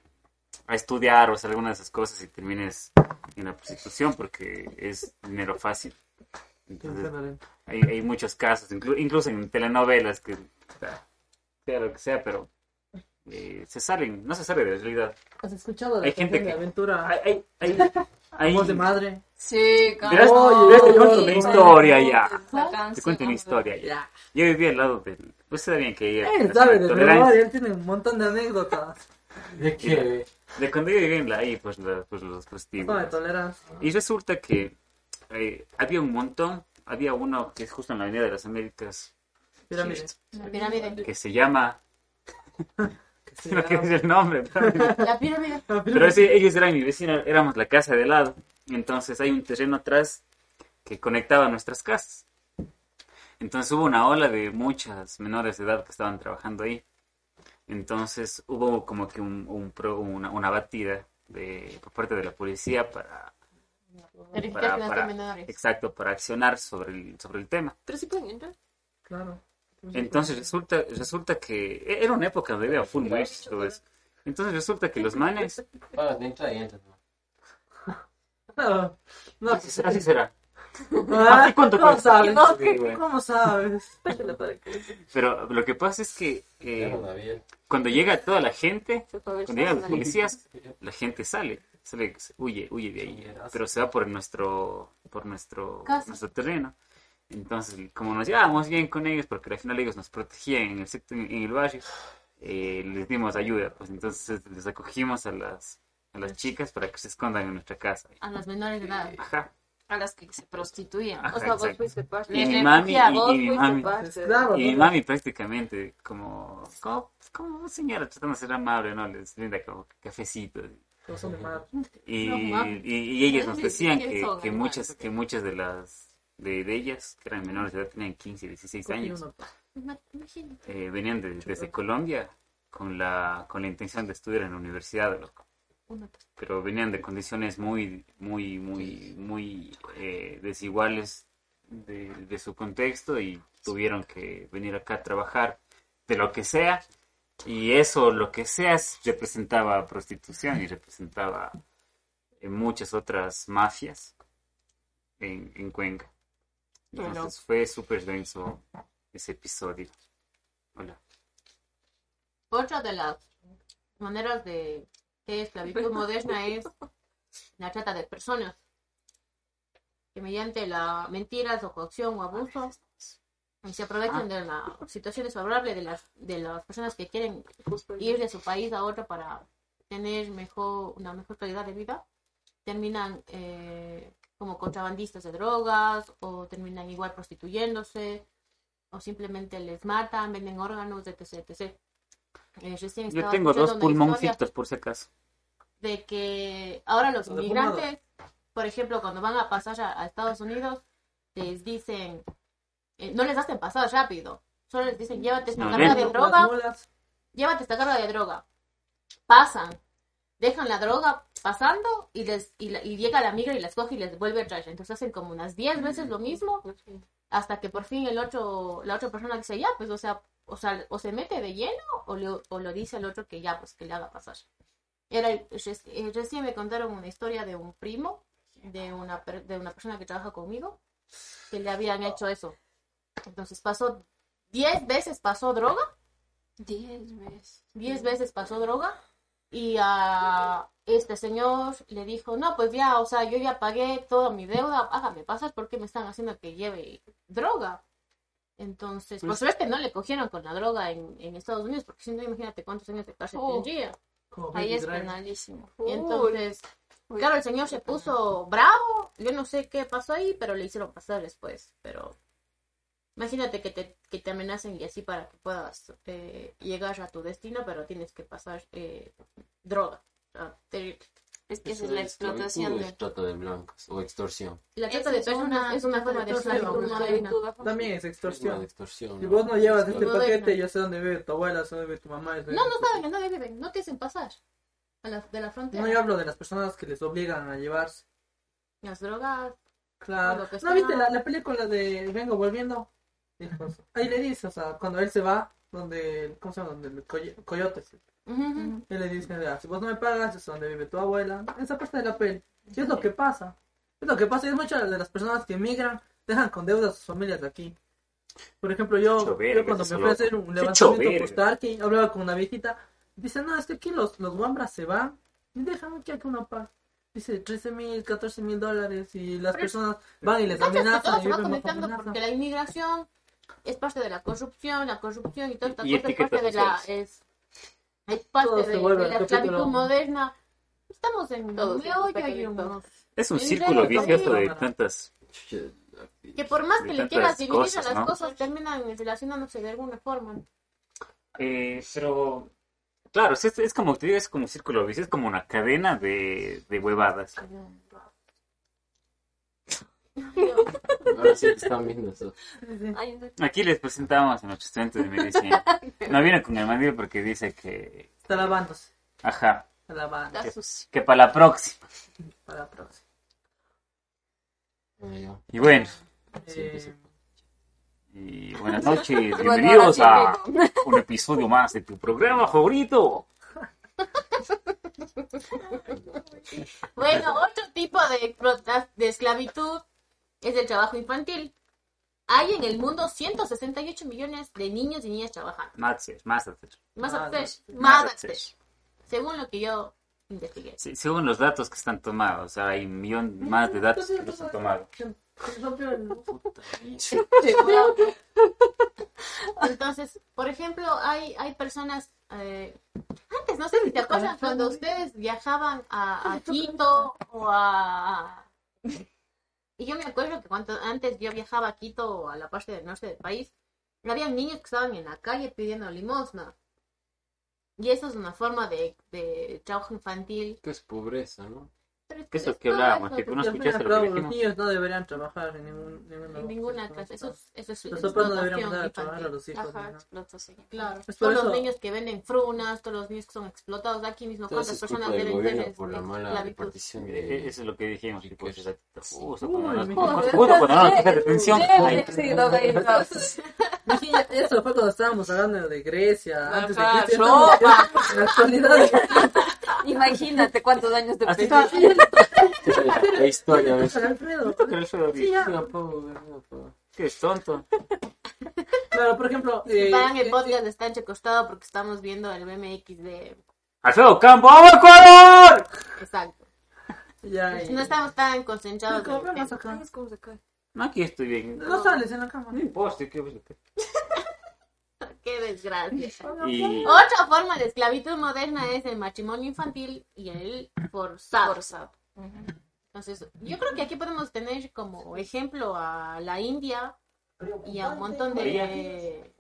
a estudiar o hacer alguna de esas cosas y termines en la prostitución porque es dinero fácil. Entonces, hay, hay muchos casos, inclu- incluso en telenovelas, que sea, lo que sea, pero eh, se salen, no se sale de la realidad. ¿Has escuchado la Hay gente de que- aventura? Hay, hay, hay, Voz de madre. Sí, Verás- Oye, verás, te cuento una historia ya. Te cuento una historia ya. Yo vivía al lado del... Pues está bien que ella... Él sabe de memoria, él tiene un montón de anécdotas. ¿De qué? De cuando yo vivía en la ahí, pues, la- pues los No de tolerancia. Y resulta que eh, había un montón. Había uno que es justo en la Avenida de las Américas, Pirámide. La pirámide. que se llama... [LAUGHS] Sí, [LAUGHS] No quiero decir el nombre, pero... La pirámide. Pero sí, ellos eran mi vecina, éramos la casa de lado. Entonces hay un terreno atrás que conectaba nuestras casas. Entonces hubo una ola de muchas menores de edad que estaban trabajando ahí. Entonces hubo como que un, un pro- una, una batida de, por parte de la policía para, Verificar para, que no para- sean menores. exacto, para accionar sobre el, sobre el tema. Pero sí pueden entrar. Claro. Entonces resulta, resulta que e, era una época donde había full y todo eso. Entonces resulta que los manes. ¿no? [LAUGHS] No, así, será- así será. Ah, ¿Y cuánto ¿Cómo cuesta? sabes? No, Sí, güey. ¿Cómo sabes? [LAUGHS] Pero lo que pasa es que eh, cuando llega toda la gente, cuando llegan los policías, la gente sale, sale, huye, huye de ahí, pero se va por nuestro, por nuestro, Casa. nuestro terreno. Entonces, como nos llevábamos bien con ellos, porque al final ellos nos protegían en el sector, en el barrio, eh, les dimos ayuda, pues entonces les acogimos a las, a las chicas para que se escondan en nuestra casa. A las menores de edad. Ajá. A las que se prostituían. Ajá, O sea, vos fuiste parte. Y Les mi mami, y, Vos y mi mami, parte. Esclavo. y mi mami prácticamente como, como, como señora tratando de ser amable, ¿no? Les brinda como cafecito. Todos son de madre. Y, No, y, y ellas nos decían ¿Quiénes que, que muchas, que muchas de las de, de ellas, que eran menores de edad, tenían 15, 16 años, Uno, Ima- Imagínate. eh, venían de- desde Colombia con la, con la intención de estudiar en la universidad, loco. Pero venían de condiciones muy, muy, muy, muy eh, desiguales de, de su contexto y tuvieron que venir acá a trabajar de lo que sea. Y eso, lo que sea, es- representaba prostitución y representaba eh, muchas otras mafias en, en Cuenca. Entonces fue súper denso ese episodio. Hola. Otra de las maneras de esclavitud moderna es la trata de personas. Que mediante la mentiras o coacción o abuso se aprovechan de la situación desfavorable de las, de las personas que quieren ir de su país a otro para tener mejor, una mejor calidad de vida. Terminan eh, como contrabandistas de drogas o terminan igual prostituyéndose o simplemente les matan, venden órganos, etc. etc. Eh, recién Yo tengo dos pulmoncitos por si acaso. de que ahora los inmigrantes, por ejemplo, cuando van a pasar a, a Estados Unidos, les dicen, eh, no les hacen pasar rápido, solo les dicen, llévate esta No, carga de droga, llévate esta carga de droga. Pasan, dejan la droga pasando y les y, y llega la migra y las coge y les vuelve a traer. Entonces hacen como unas 10 veces lo mismo hasta que por fin el otro, la otra persona dice ya, pues o sea, o sea, o se mete de lleno o, le- o lo dice al otro que ya, pues que le haga pasar. Era, reci- eh, recién me contaron una historia de un primo, de una, de una persona que trabaja conmigo, que le habían hecho eso. Entonces pasó, 10 veces pasó droga Diez veces. diez veces pasó droga y a este señor le dijo, no, pues ya, o sea, yo ya pagué toda mi deuda, hágame pasar porque me están haciendo que lleve droga. Entonces, por Pues- suerte no le cogieron con la droga en, en Estados Unidos, porque si no, imagínate cuántos años de cárcel Oh. tendría. Ahí es penalísimo. Y entonces, claro, el señor se puso bravo, yo no sé qué pasó ahí, pero le hicieron pasar después, pero imagínate que te, que te amenacen y así para que puedas eh, llegar a tu destino, pero tienes que pasar eh, droga. Es que esa es la explotación de... es trata de blancos o extorsión. La trata de es personas una es una forma de esclavitud. También es extorsión. Si ¿no? vos no llevas este paquete, yo sé dónde vive tu abuela, sé dónde vive tu mamá. No, no saben en dónde viven, no te hacen pasar a la, de la frontera. No, yo hablo de las personas que les obligan a llevarse. Las drogas, Claro. ¿No viste la película de Vengo Volviendo? Hijos. Ahí le dice, o sea, cuando él se va, donde, ¿cómo se llama? Donde el coy- coyote. Él le dice, "Ah, si vos no me pagas, es donde vive tu abuela. Esa parte de la peli. Y es lo que pasa. Es lo que pasa. Y es muchas de las personas que emigran, dejan con deudas a sus familias de aquí. Por ejemplo, yo, yo cuando me fui a hacer un levantamiento postal, que hablaba con una viejita, dice, no, es que aquí los, los guambras se van y dejan aquí a que uno pague. Dice 13 mil, 14 mil dólares y las Pero- personas van y les todo amenazan y se va amenaza. porque la inmigración es parte de la corrupción, la corrupción y toda esta Y cosa es parte de la es, es parte de, vuelve de la esclavitud moderna. Estamos en Todo un Es un círculo vicioso de tantas... que por más que le quieras dividir cosas, a las ¿no? cosas terminan relacionándose de alguna forma. Eh, pero... Claro, es, es como te digo, es como un círculo vicioso, es como una cadena de, de huevadas. Ahora sí te están viendo eso. Aquí les presentamos a nuestro estudiante de medicina. [LAUGHS] No viene con el mandil porque dice que... Está lavándose. Ajá, Está lavando. Que para la próxima. Para la próxima. Y bueno, Eh. Y buenas noches, [LAUGHS] bienvenidos a un episodio más de tu programa favorito. [LAUGHS] Bueno, otro tipo de, de esclavitud es el trabajo infantil. Hay en el mundo 168 millones de niños y niñas trabajando. Más, más. Más Más, más según lo que yo investigué. Sí, según los datos que están tomados, o sea, hay un millón más de datos que. Se rompió el- [LAUGHS] Entonces, por ejemplo, hay, hay personas, eh, antes no sé si te acuerdas cuando ustedes viajaban a, a [LAUGHS] Quito o a... Y yo me acuerdo que cuando antes yo viajaba a Quito o a la parte del norte del país, había niños que estaban en la calle pidiendo limosna. Y eso es una forma de, de trabajo infantil. Que es pobreza, ¿no? Pero es Que eso es que hablábamos, que no escuchaste al lo que los dijimos. niños no deberían trabajar en ningún, ningún en ninguna clase. Eso es, eso es Los papás no deberían explotación mandar a trabajar a los hijos. Ajá, ni nada. explotación. Claro, Es por todos los eso- niños que venden frunas, todos los niños que son explotados aquí mismo, Todo ¿cuántas es personas del deben gobierno tener por la mala esclavitud? repartición Eh, de... Eso es lo que dijimos, y pues, Riqueza. justo cuando nos- mi- justo cuando no nos ahí- [LAUGHS] Sí. Sí, Eso fue cuando estábamos hablando de Grecia, antes de Cristo. Roma. [LAUGHS] En la actualidad, Imagínate cuántos años de Así perdí. La historia, ¿ves? Alfredo. Pero eso ahorita, Sí, ya. No no es tonto. Claro, por ejemplo, Si eh, paran el eh, podcast está entrecostado porque estamos viendo el BMX de... Alfredo Campo, ¡vamos Ecuador! Exacto. ya, eh, No estamos tan concentrados ¿Cómo? ¿Cómo se cae? Aquí estoy bien. No sales en la cama. No importa, ¿qué [LAUGHS] Qué desgracia. Y Otra forma de esclavitud moderna es el matrimonio infantil y el forzado. Forzado. Entonces, yo creo que aquí podemos tener como ejemplo a la India y a un montón de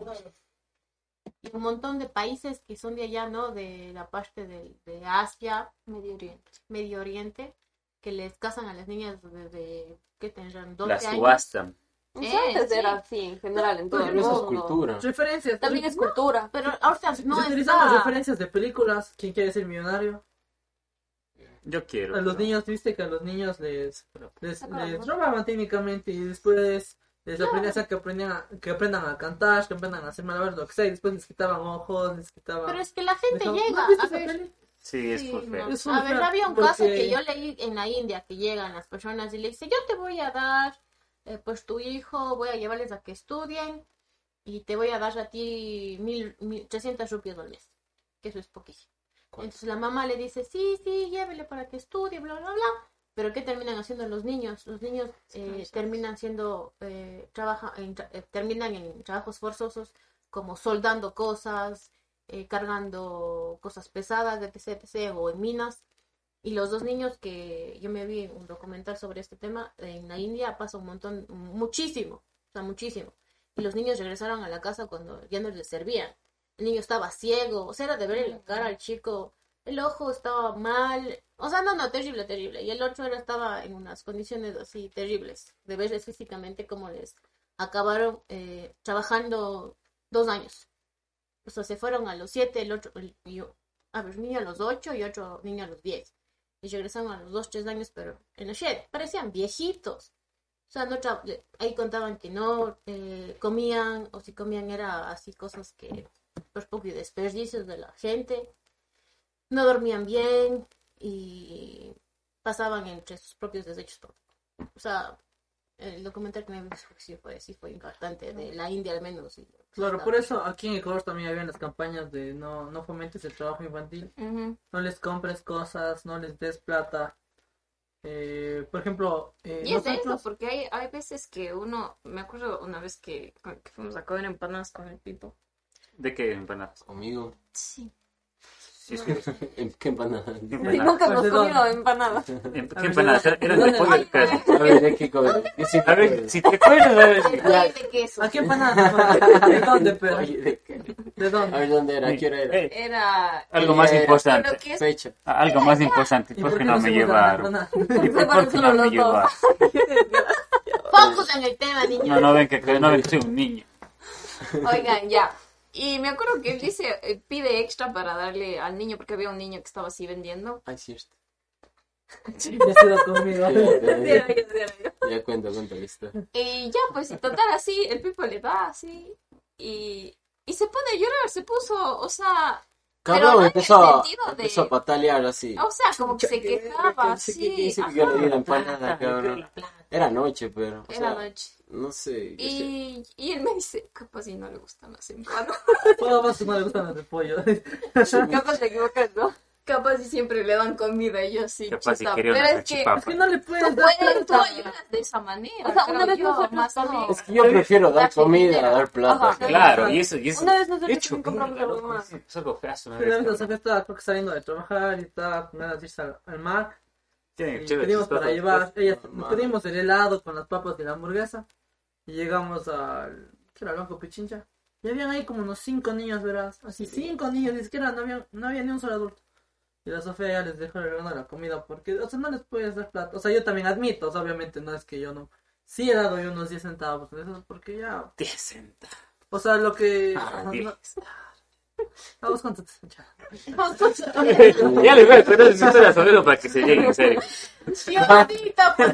y un montón de países que son de allá, ¿no? De la parte de, de Asia, Medio Oriente. Medio Oriente, que les casan a las niñas desde que tendrán 12 la años. subasta. Eh, antes sí. era así, en general, en todo el eso es mundo. cultura. Referencias. También es cultura. Pero ahorita Si no utilizamos está... referencias de películas, ¿quién quiere ser millonario? Yo quiero. A los pero- niños, viste que a los niños les, les, les robaban técnicamente y después les aprendían a que aprendan, a- que aprendan a cantar, que aprendan a hacer malabares, lo que sea, y después les quitaban ojos, les quitaban... Pero es que la gente ¿No llega viste a esa ver... peli? Sí, es Sí, full feo. no. Es A ver, había un porque- caso que yo leí en la India que llegan las personas y le dicen, yo te voy a dar, eh, pues tu hijo, voy a llevarles a que estudien y te voy a dar a ti mil, mil, 300 rupias al mes, que eso es poquísimo. Entonces la mamá le dice, sí, sí, llévele para que estudie, bla, bla, bla. Pero ¿qué terminan haciendo los niños? Los niños eh, terminan siendo, eh, trabaja, en eh, terminan en trabajos forzosos como soldando cosas, eh, cargando cosas pesadas, etc, etc, o en minas. Y los dos niños que yo me vi en un documental sobre este tema, en la India pasa un montón, muchísimo, o sea, muchísimo. Y los niños regresaron a la casa cuando ya no les servían. El niño estaba ciego, o sea, era de ver la cara al chico, el ojo estaba mal, o sea, no, no, terrible, terrible. Y el otro era, estaba en unas condiciones así terribles, de verles físicamente cómo les acabaron eh, trabajando dos años. O sea, se fueron a los siete, el otro, el, yo, a ver, niño a los ocho y otro niño a los diez. Y regresaron a los dos, tres años, pero en la shed, parecían viejitos. O sea, no ahí contaban que no eh, comían, o si comían era así cosas que, pues poco desperdicios de la gente. No dormían bien y pasaban entre sus propios desechos. O sea, el documental que me vi sí fue, sí fue impactante, de la India al menos. y- Claro, por eso aquí en Ecuador también habían las campañas de no, no fomentes el trabajo infantil, no les compres cosas, no les des plata. Eh, por ejemplo, eh, Y es de eso, nosotros- porque hay, hay veces que uno, me acuerdo una vez que, que fuimos a comer empanadas con el Pipo. ¿De qué empanadas? Conmigo. Sí. Sí, es [LAUGHS] que- ¿En qué empanada? ¿Qué Nunca empanadas? hemos ¿de comido dónde? empanadas. Em- ¿Qué [LAUGHS] empanadas? ¿de Eran de dónde? pollo de carne. A ver, sí [LAUGHS] A ver, si te acuerdas, a ver, El pollo de queso. ¿A qué empanadas? ¿De dónde, pero? Oye, ¿de qué? ¿De A dónde? ver, ¿dónde era? ¿A qué hora era? Eh, Era... algo más importante. Fecha. Algo más importante. ¿Y ¿Por qué no me llevaron? ¿Y por, qué no me llevaron? Focus en el tema, niños. No, no ven que, no ven que soy un niño. Oigan, ya. Y me acuerdo que él dice, eh, pide extra para darle al niño, porque había un niño que estaba así vendiendo. Ay, cierto. Ya conmigo. Sí, sí, yo. Ya cuenta, cuenta la historia. Y ya, pues, y total, así, el Pipo le da así. Y, y se pone a llorar, se puso, o sea, Pero no Cabrón, en el empezó, de- empezó a patalear así. o sea, como que se quejaba Sí, así. dice que empanada, cabrón. Era noche, pero. o Era sea, noche. No sé. yo sé- Y, y él me dice, capaz si no le gustan las empanadas. Todo más [LAUGHS] no le gustan las de pollo. [LAUGHS] Capaz te equivocas, ¿no? Capaz si siempre le dan comida y yo así. Capaz si pero una es que. Es que no le puedes dar puedes, tú ayudas de esa manera. O sea, una vez yo, nosotros más no. Es que yo prefiero dar comida a dar plata. Ajá. Claro, y eso, y eso. Una vez nosotros hecho, también compramos algo más. Es algo feazo, una Una vez nos estaba creo que saliendo de trabajar y estaba con ganas de irse al, al mar. Y chévere, pedimos para llevar, ella, Mamá. pedimos el helado con las papas y la hamburguesa. Y llegamos al. ¿Qué era? Banco Pichincha. Y habían ahí como unos cinco niños, verás. Así, cinco niños, ni siquiera no había, no había ni un solo adulto. Y la Sofía ya les dejó la comida porque, o sea, no les puedes dar plata. O sea, yo también admito, o sea, obviamente no es que yo no. Sí he dado yo unos 10 centavos de esos porque ya. 10 centavos. O sea, lo que. Ah, ajá, 10. no- Vamos con tu ya. Ya les voy a contar esa historia sobre eso para que se lleguen, en serio. Yo ahorita, pues.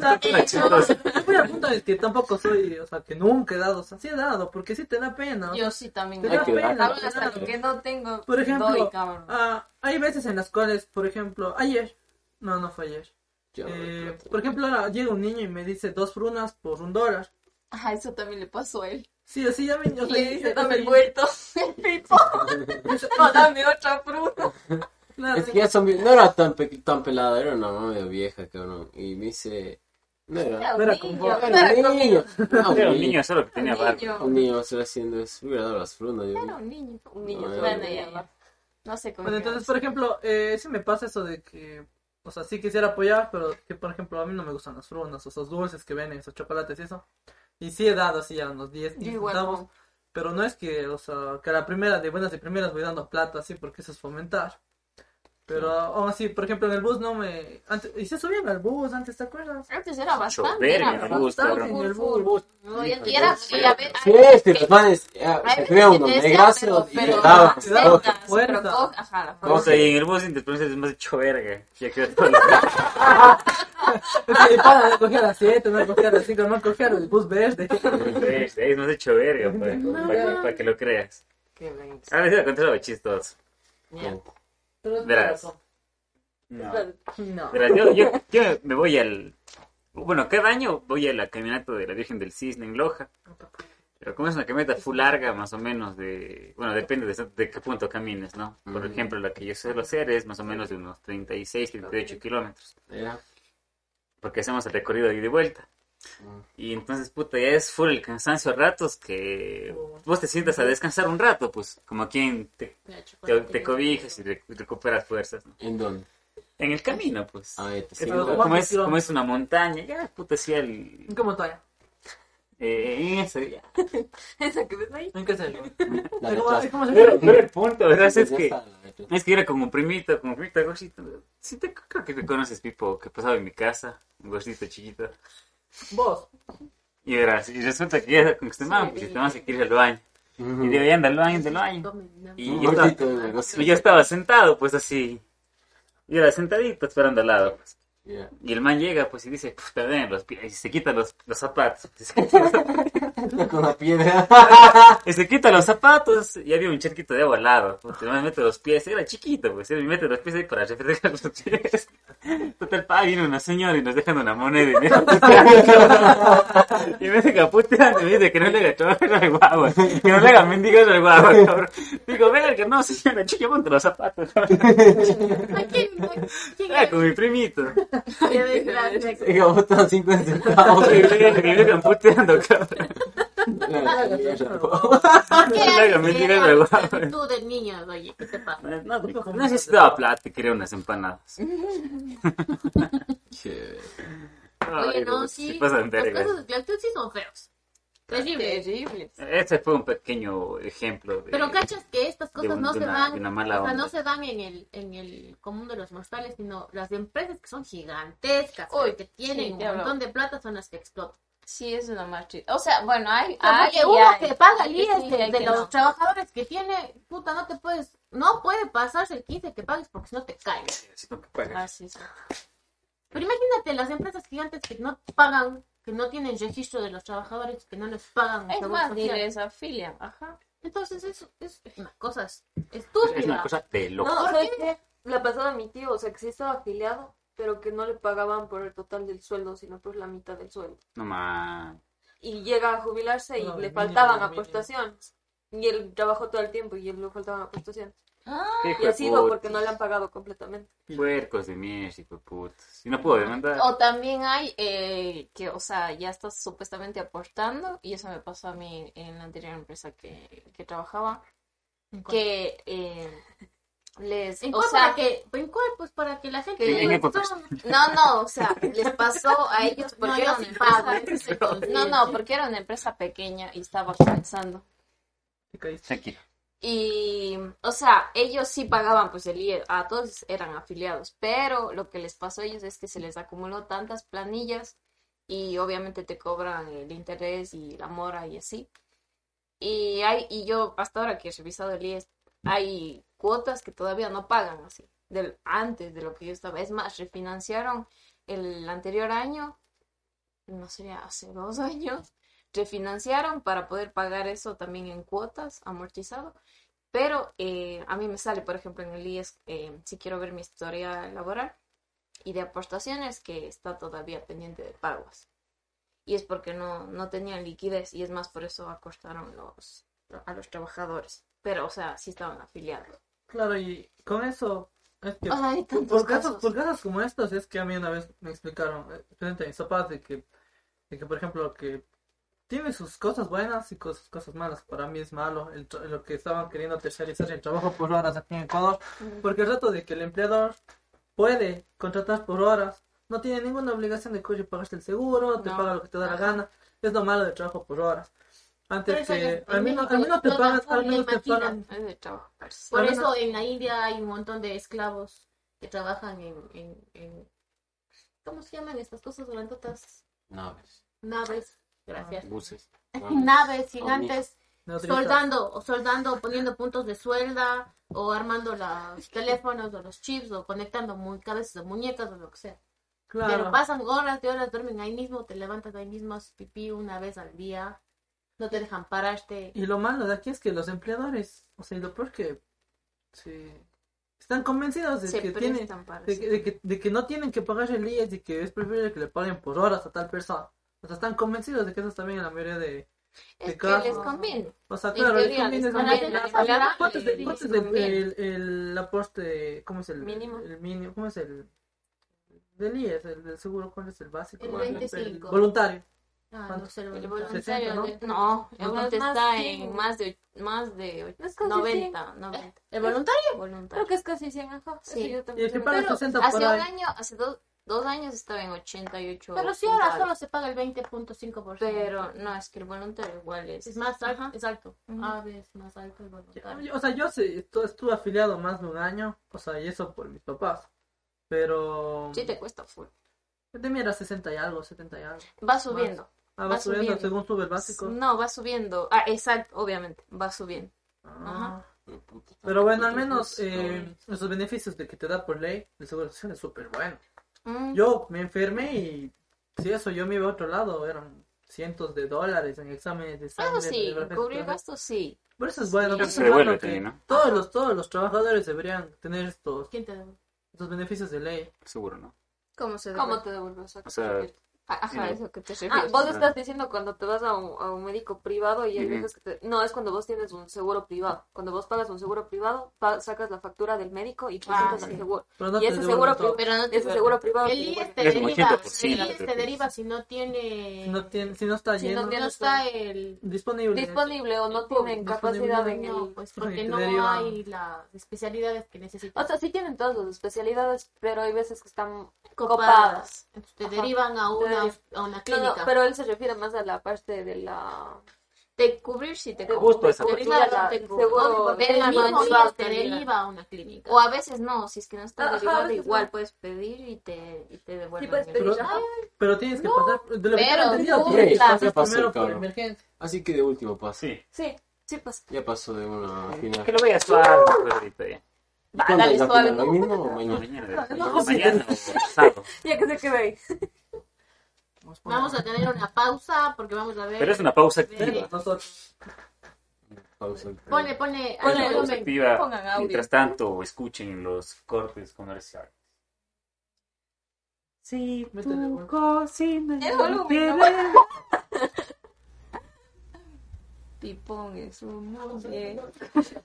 Voy al punto en el que tampoco soy, o sea, que nunca he dado, o sea, sí he dado, porque sí te da pena. Yo sí también. te Hay da pena. hasta lo que no tengo. Por ejemplo, ah, hay veces en las cuales, por ejemplo, ayer, no, no fue ayer, Yo- eh, por ejemplo, ahora llega un niño y me dice dos frunas por un dólar. Ajá, eso también le pasó a él. Sí, así ya me... O sea, Le dice, dame el vuelto. [LAUGHS] El pipo. No, dame [LAUGHS] otra fruta. claro, Es que ya son no era tan, pe- tan pelada, era una mamá medio vieja, cabrón. Y me dice. No era. No un era niño. como- Era Era un niño. No, Era un niño solo que tenía Un barba. niño. Un niño se haciendo eso. Hubiera dado las frutas. Era un niño. Un niño. No, Bueno, ya, ya. No sé cómo. Bueno, entonces, por ejemplo, eh, sí me pasa eso de que, o sea, sí quisiera apoyar, pero que, por ejemplo, a mí no me gustan las frunas, o esos dulces que venden, esos chocolates y eso. Y sí he dado así a unos 10, Yo 15 igual. no. pero no es que, o sea, que a la primera, de buenas y primeras voy dando plata así, porque eso es fomentar. Pero aún así, por ejemplo, en el bus no me... Antes, y se subían al bus antes, ¿te acuerdas? Antes era bastante. Choverga Era en el bus, bastante, en el bus. full. No, y y era, y a ver, Sí, es que los manes se que te decía, negrazos y pero- le daban. Ajá, la Vamos fuerza. ahí en el bus y después es más hecho verga. Ya quedó todo. Es que mi pana me cogía a las 7, me cogía a las 5, me cogía el bus verde. Es, más hecho verga, para, que, que lo creas. Qué bien. Ahora a contar algo chistoso. Verás. No. No. Verás, yo, yo, yo me voy al... Bueno, cada año voy a la caminata de la Virgen del Cisne en Loja. Pero como es una caminata full larga, más o menos de... Bueno, depende de, de qué punto camines, ¿no? Por ejemplo, la que yo suelo hacer es más o menos de unos 36, 38 kilómetros. Porque hacemos el recorrido de ida y vuelta. Y entonces, puta, ya es full el cansancio a ratos que vos te sientas a descansar un rato, pues, como quien te, te, te cobijas y rec- recuperas fuerzas, ¿no? ¿En dónde? En el camino, pues. Ah, te como, ¿cuántos es, como es una montaña, ya, puta, sí, el, ¿Cómo está? eh, en eso, ya. [LAUGHS] Esa que ves ahí. ¿En qué serio? La de ¿Cómo, atrás. cómo se Pero, llama? pero el punto, ¿verdad? Es que, es que era como un primito, como un primito gordito. Sí, te, creo que te conoces, Pipo, que pasaba en mi casa, un gordito chiquito. Vos. Y verás, y resulta que ya con este man, pues este man se quiere ir al baño. Y digo, ya anda al baño, anda al baño. Y yo estaba, y yo estaba sentado, pues así. Y era sentadito esperando al lado. pues. Ya. Y el man llega, pues, y dice, puta, ven los pies. Y se quita los, los zapatos. Y se quita los zapatos. Con la piedra. Y se quita los zapatos. Y había un charquito de agua al lado. El man mete los pies. Era chiquito, pues. Y mete los pies ahí para refrescar los pies. Total, pa, viene una señora y nos dejan una moneda. Y, mira, y me deja puteando. Y me dice que no le haga chover al guagua. Que no le haga mendigar al guagua, cabrón. Digo, venga, que no, señora, chica, ponte los zapatos. cabrón. ¿A quién? ¿Quién Era con mi primito. Qué desgracia. Y yo botan 50 centavos. Y me dejan- y me dejan puteando, cabrón. ¿Qué le haga haces? mendigar ¿Qué al haces? guagua. Tú del niño, oye, ¿qué te pasa? No, necesitaba plata, quería unas empanadas. [LAUGHS] Oye, no, sí Los casos de esclavitud sí son feos. Terrible. Terrible. Ese fue un pequeño ejemplo de... Pero cachas que estas cosas un- no se una- dan, de una mala o sea, no se dan en el, en el común de los mortales, sino las empresas que son gigantescas, Uy, que tienen sí, un montón de plata son las que explotan. Sí, es una marchita. O sea, bueno, hay. Sea, hay porque uno hay. que paga el Sí, IES sí, de, de los no. trabajadores que tiene, puta, no te puedes, no puede pasarse el 15 que pagues porque si no te caen. Necesito que pagues. Ah, sí, sí. Pero imagínate las empresas gigantes que no pagan, que no tienen registro de los trabajadores, que no les pagan Es más, ni social. les afilian. Ajá. Entonces es, es una cosa estúpida. Es una cosa de loco. No, ¿sabes qué? La pasada a mi tío, o sea, que sí estaba afiliado, pero que no le pagaban por el total del sueldo, sino por la mitad del sueldo. No más. Y llega a jubilarse y No, le faltaban aportaciones. Y él trabajó todo el tiempo y él le faltaban aportaciones. Hijo Y sido puta. porque no le han pagado completamente. Puercos de mierda, hijo de putas. Y no puedo demandar. O también hay eh, que, o sea, ya estás supuestamente aportando, y eso me pasó a mí en la anterior empresa que, que trabajaba, que eh, les, ¿En o cuál sea, para que, en cuál? Pues para que la gente... que- En no, no, o sea, les pasó a ellos porque No, era una empresa, no, no, porque era una empresa pequeña y estaba comenzando. Tranquilo. Y, o sea, ellos sí pagaban, pues el IE, a todos eran afiliados, pero lo que les pasó a ellos es que se les acumuló tantas planillas y obviamente te cobran el interés y la mora y así. Y hay, y yo hasta ahora que he revisado el IES, hay cuotas que todavía no pagan así, del, antes de lo que yo estaba. Es más, refinanciaron el anterior año, no sería hace dos [LAUGHS] años, refinanciaron para poder pagar eso también en cuotas, amortizado. Pero eh, a mí me sale, por ejemplo, en el IES, eh, si quiero ver mi historia laboral y de aportaciones, que está todavía pendiente de pagos. Y es porque no, no tenían liquidez y es más por eso acortaron los, a los trabajadores. Pero, o sea, sí estaban afiliados. Claro, y con eso es que Ay, por casos, por casos como estos es que a mí una vez me explicaron, eh, frente a mis papás, de que, de que por ejemplo, que tiene sus cosas buenas y cosas, cosas malas. Para mí es malo el, tra- lo que estaban queriendo terciarizar el trabajo por horas aquí en Ecuador, porque el rato de que el empleador puede contratar por horas, no tiene ninguna obligación de que pagaste el seguro, te No. paga lo que te da la gana, es lo malo del trabajo por horas. Antes que al menos, al menos te pagan, al menos te pagan. Por Al eso menos- en la India hay un montón de esclavos que trabajan en, en, en- ¿cómo se llaman estas cosas grandotas? Naves. Naves, gracias. Buses. [LAUGHS] Naves gigantes nodrizas. soldando o soldando, poniendo puntos de suelda o armando los teléfonos o los chips o conectando mu- cabezas de muñecas o lo que sea. Claro. Pero pasan horas de horas, duermen ahí mismo, te levantas ahí mismo, haces pipí una vez al día, no te dejan pararte. Y lo malo de aquí es que los empleadores, o sea, y lo peor que sí, están convencidos de Se que tienen, de que, de, que, de que no tienen que pagar el IES y que es preferible que le paguen por horas a tal persona. O sea, están convencidos de que eso está bien en la mayoría de, Es que casos. les conviene. o sea, claro, les conviene ¿Cuánto es, el- es el, el, el aporte, cómo es el Mínimo. El mínimo, ¿cómo es el del IES, el del seguro, cuál es el básico? El ¿Cuál es 25. voluntario. Ah, no sé, El voluntario. voluntario, 60, de- no, el No, voluntario más está cien. en más de, más de Es casi 90, 90. ¿El voluntario? Creo Voluntario. que es casi 100, ajá. Sí. Eso yo Y también el que paga Pero 60 por hace un año, hace dos, dos años estaba en 88. Pero si ahora solo se paga el 20.5%. Pero no, es que el voluntario igual es. Es más alto, Ajá. es alto. Ujú. A veces más alto el voluntario. O sea, yo sé, estu- estuve afiliado más de un año, o sea, y eso por mis papás. Pero Sí, te cuesta full. de mí era 60 y algo, 70 y algo. Va subiendo. Ah, va Va subiendo subiendo. según sube el básico. No, va subiendo. Ah, exacto, obviamente, va subiendo. Ah. Pero puta, Pero bueno, al menos eh, esos beneficios de que te da por ley, el seguro social es súper bueno. Mm. Yo me enfermé y si eso yo me iba a otro lado, eran cientos de dólares en exámenes de sangre. Eso sí, cubrir gastos sí. Por eso es bueno, Sí. eso es bueno que todos los, todos los trabajadores deberían tener estos, ¿Quién te estos beneficios de ley. Seguro, ¿no? ¿Cómo se ¿Cómo te devuelves? O sea, Ah, Ajá, eso que te Ah, refieres. vos estás diciendo cuando te vas a un, a un médico privado y hay Ujú. veces que te... No, es cuando vos tienes un seguro privado. Cuando vos pagas un seguro privado, pa- sacas la factura del médico y presentas Ah, seguro. Pero no Y ese seguro todo. Pero no te Ese seguro privado... El IES te Es deriva, 80%, el IES te deriva es. si no tiene, Si no, tiene, si no está Si no lleno, no tiene- está el, disponible. disponible o no El tienen capacidad en no, el... pues porque no deriva. hay las especialidades que necesitas. O sea, sí tienen todas las especialidades, pero hay veces que están Copadas. copadas. Entonces te Ajá. derivan a una, Te- a una clínica. no, pero él se refiere más a la parte de la... De cubrir si te Justo de esa cubrir parte. la- Te el cubre. seguro porque Pero el no mismo es IES te calidad. deriva a una clínica. O a veces no, si es que no está derivado, igual no. puedes pedir y te, y te devuelven. Sí puedes el- pedir, Pero- tienes que pasar, de lo que primero por emergencia. Así que de último paso. sí. Sí, sí pasa. Ya pasó de una final. Que lo veas suave, ahorita ya. Va, ¿Cuándo dale suave. final? ¿Hoy mismo o No, mañana? mañana, No, mañana o sábado. [LAUGHS] Ya que se quede ahí. Vamos a tener una pausa porque vamos a ver. Pero es una pausa activa. Pausa. Pone, pone, Ponle al Pausa activa. Pongan audio. Mientras tanto, escuchen los cortes comerciales. Si Métele, tu cocina El volumen, quiere- Pipón [LAUGHS] es un muñeco. Y se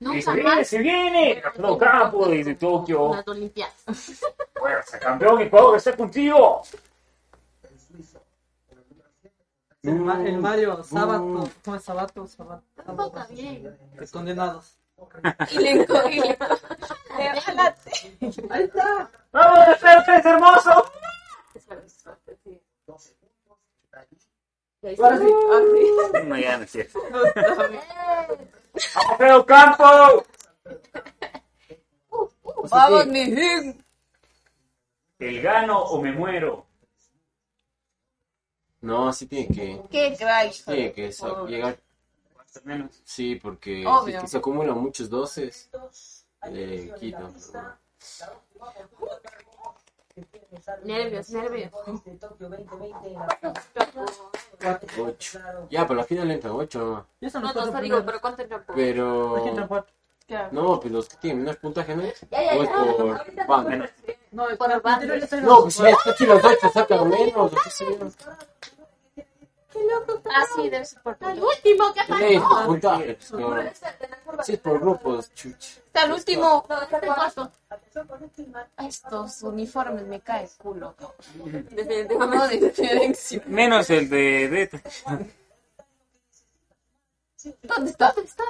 Nunca viene, más se viene. Capitán Campo desde Tokio. las Olimpiadas. Fuerza, campeón, Ecuador está contigo. El, Ma- el Mario. Sabato. ¿Cómo es Sabato? Sabato. Tampoco está bien. De condenados. Y le le- [LAUGHS] Ahí está. ¡Vamos, Pepe, hermoso! Ahora sí. No, ya no es cierto. ¡Vamos, Pedro Campo! Vamos, mi. ¿El gano o me muero? No, sí tiene que, Qué crack. tiene que sa- llegar. Menos. Sí, porque Obvio. se acumulan muchos doces, le quitan. Nervios, nervios. Ocho. Ya, pero la final entran ocho nomás. No, no, digo, pero ¿cuánto tiempo? Aquí Pero. No, pues los que tienen menos puntaje, ¿no? ¿O es por? Menos. No, Por el anterior ya está en No, los pues si, los ocho sacan menos, o qué sé yo. Ah, sí, debe ser por El último que pasó. es por grupos, chuch. Está el último. Este corto. Estos uniformes me cae el culo. [LAUGHS] Definitivamente. De. Menos el de. ¿Dónde está? ¿Dónde está.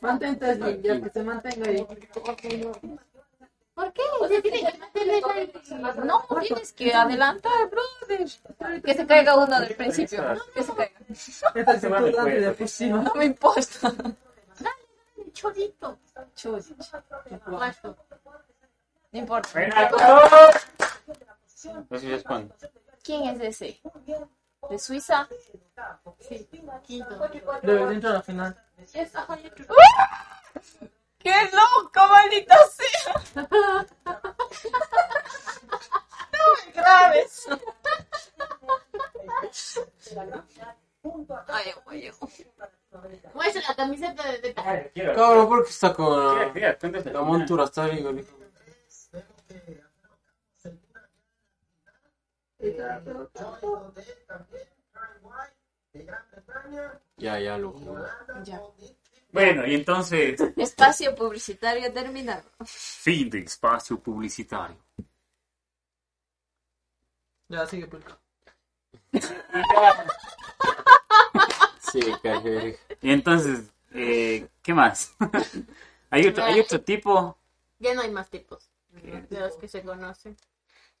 Mantente así, ya que se mantenga ahí. ¿Por qué? Ya tiene que mantener ahí. No, tienes que adelantar, brother. Que se caiga uno del principio. Que se caiga. Esta es Se van importante después. de. No me importa. Chorito. Chus. Cuarto. No importa. No. ¿Quién es ese? ¿De Suiza? Sí. Quinto. Debe de entrar a la final. ¡Qué loco, maldita sea! No me grabes. Ay, ay, ay. Muestra la camiseta de Beta. Cabrón, ¿por qué está con la, montura? Está güey. Ya, ya, loco. Ya. Bueno, y entonces, [LAUGHS] Espacio publicitario terminado. fin de espacio publicitario. Ya, sigue pues. público. [LAUGHS] Sí, caje. Y entonces, eh, ¿qué más? [LAUGHS] hay, otro, hay otro tipo. Ya no hay más tipos de los que se conocen.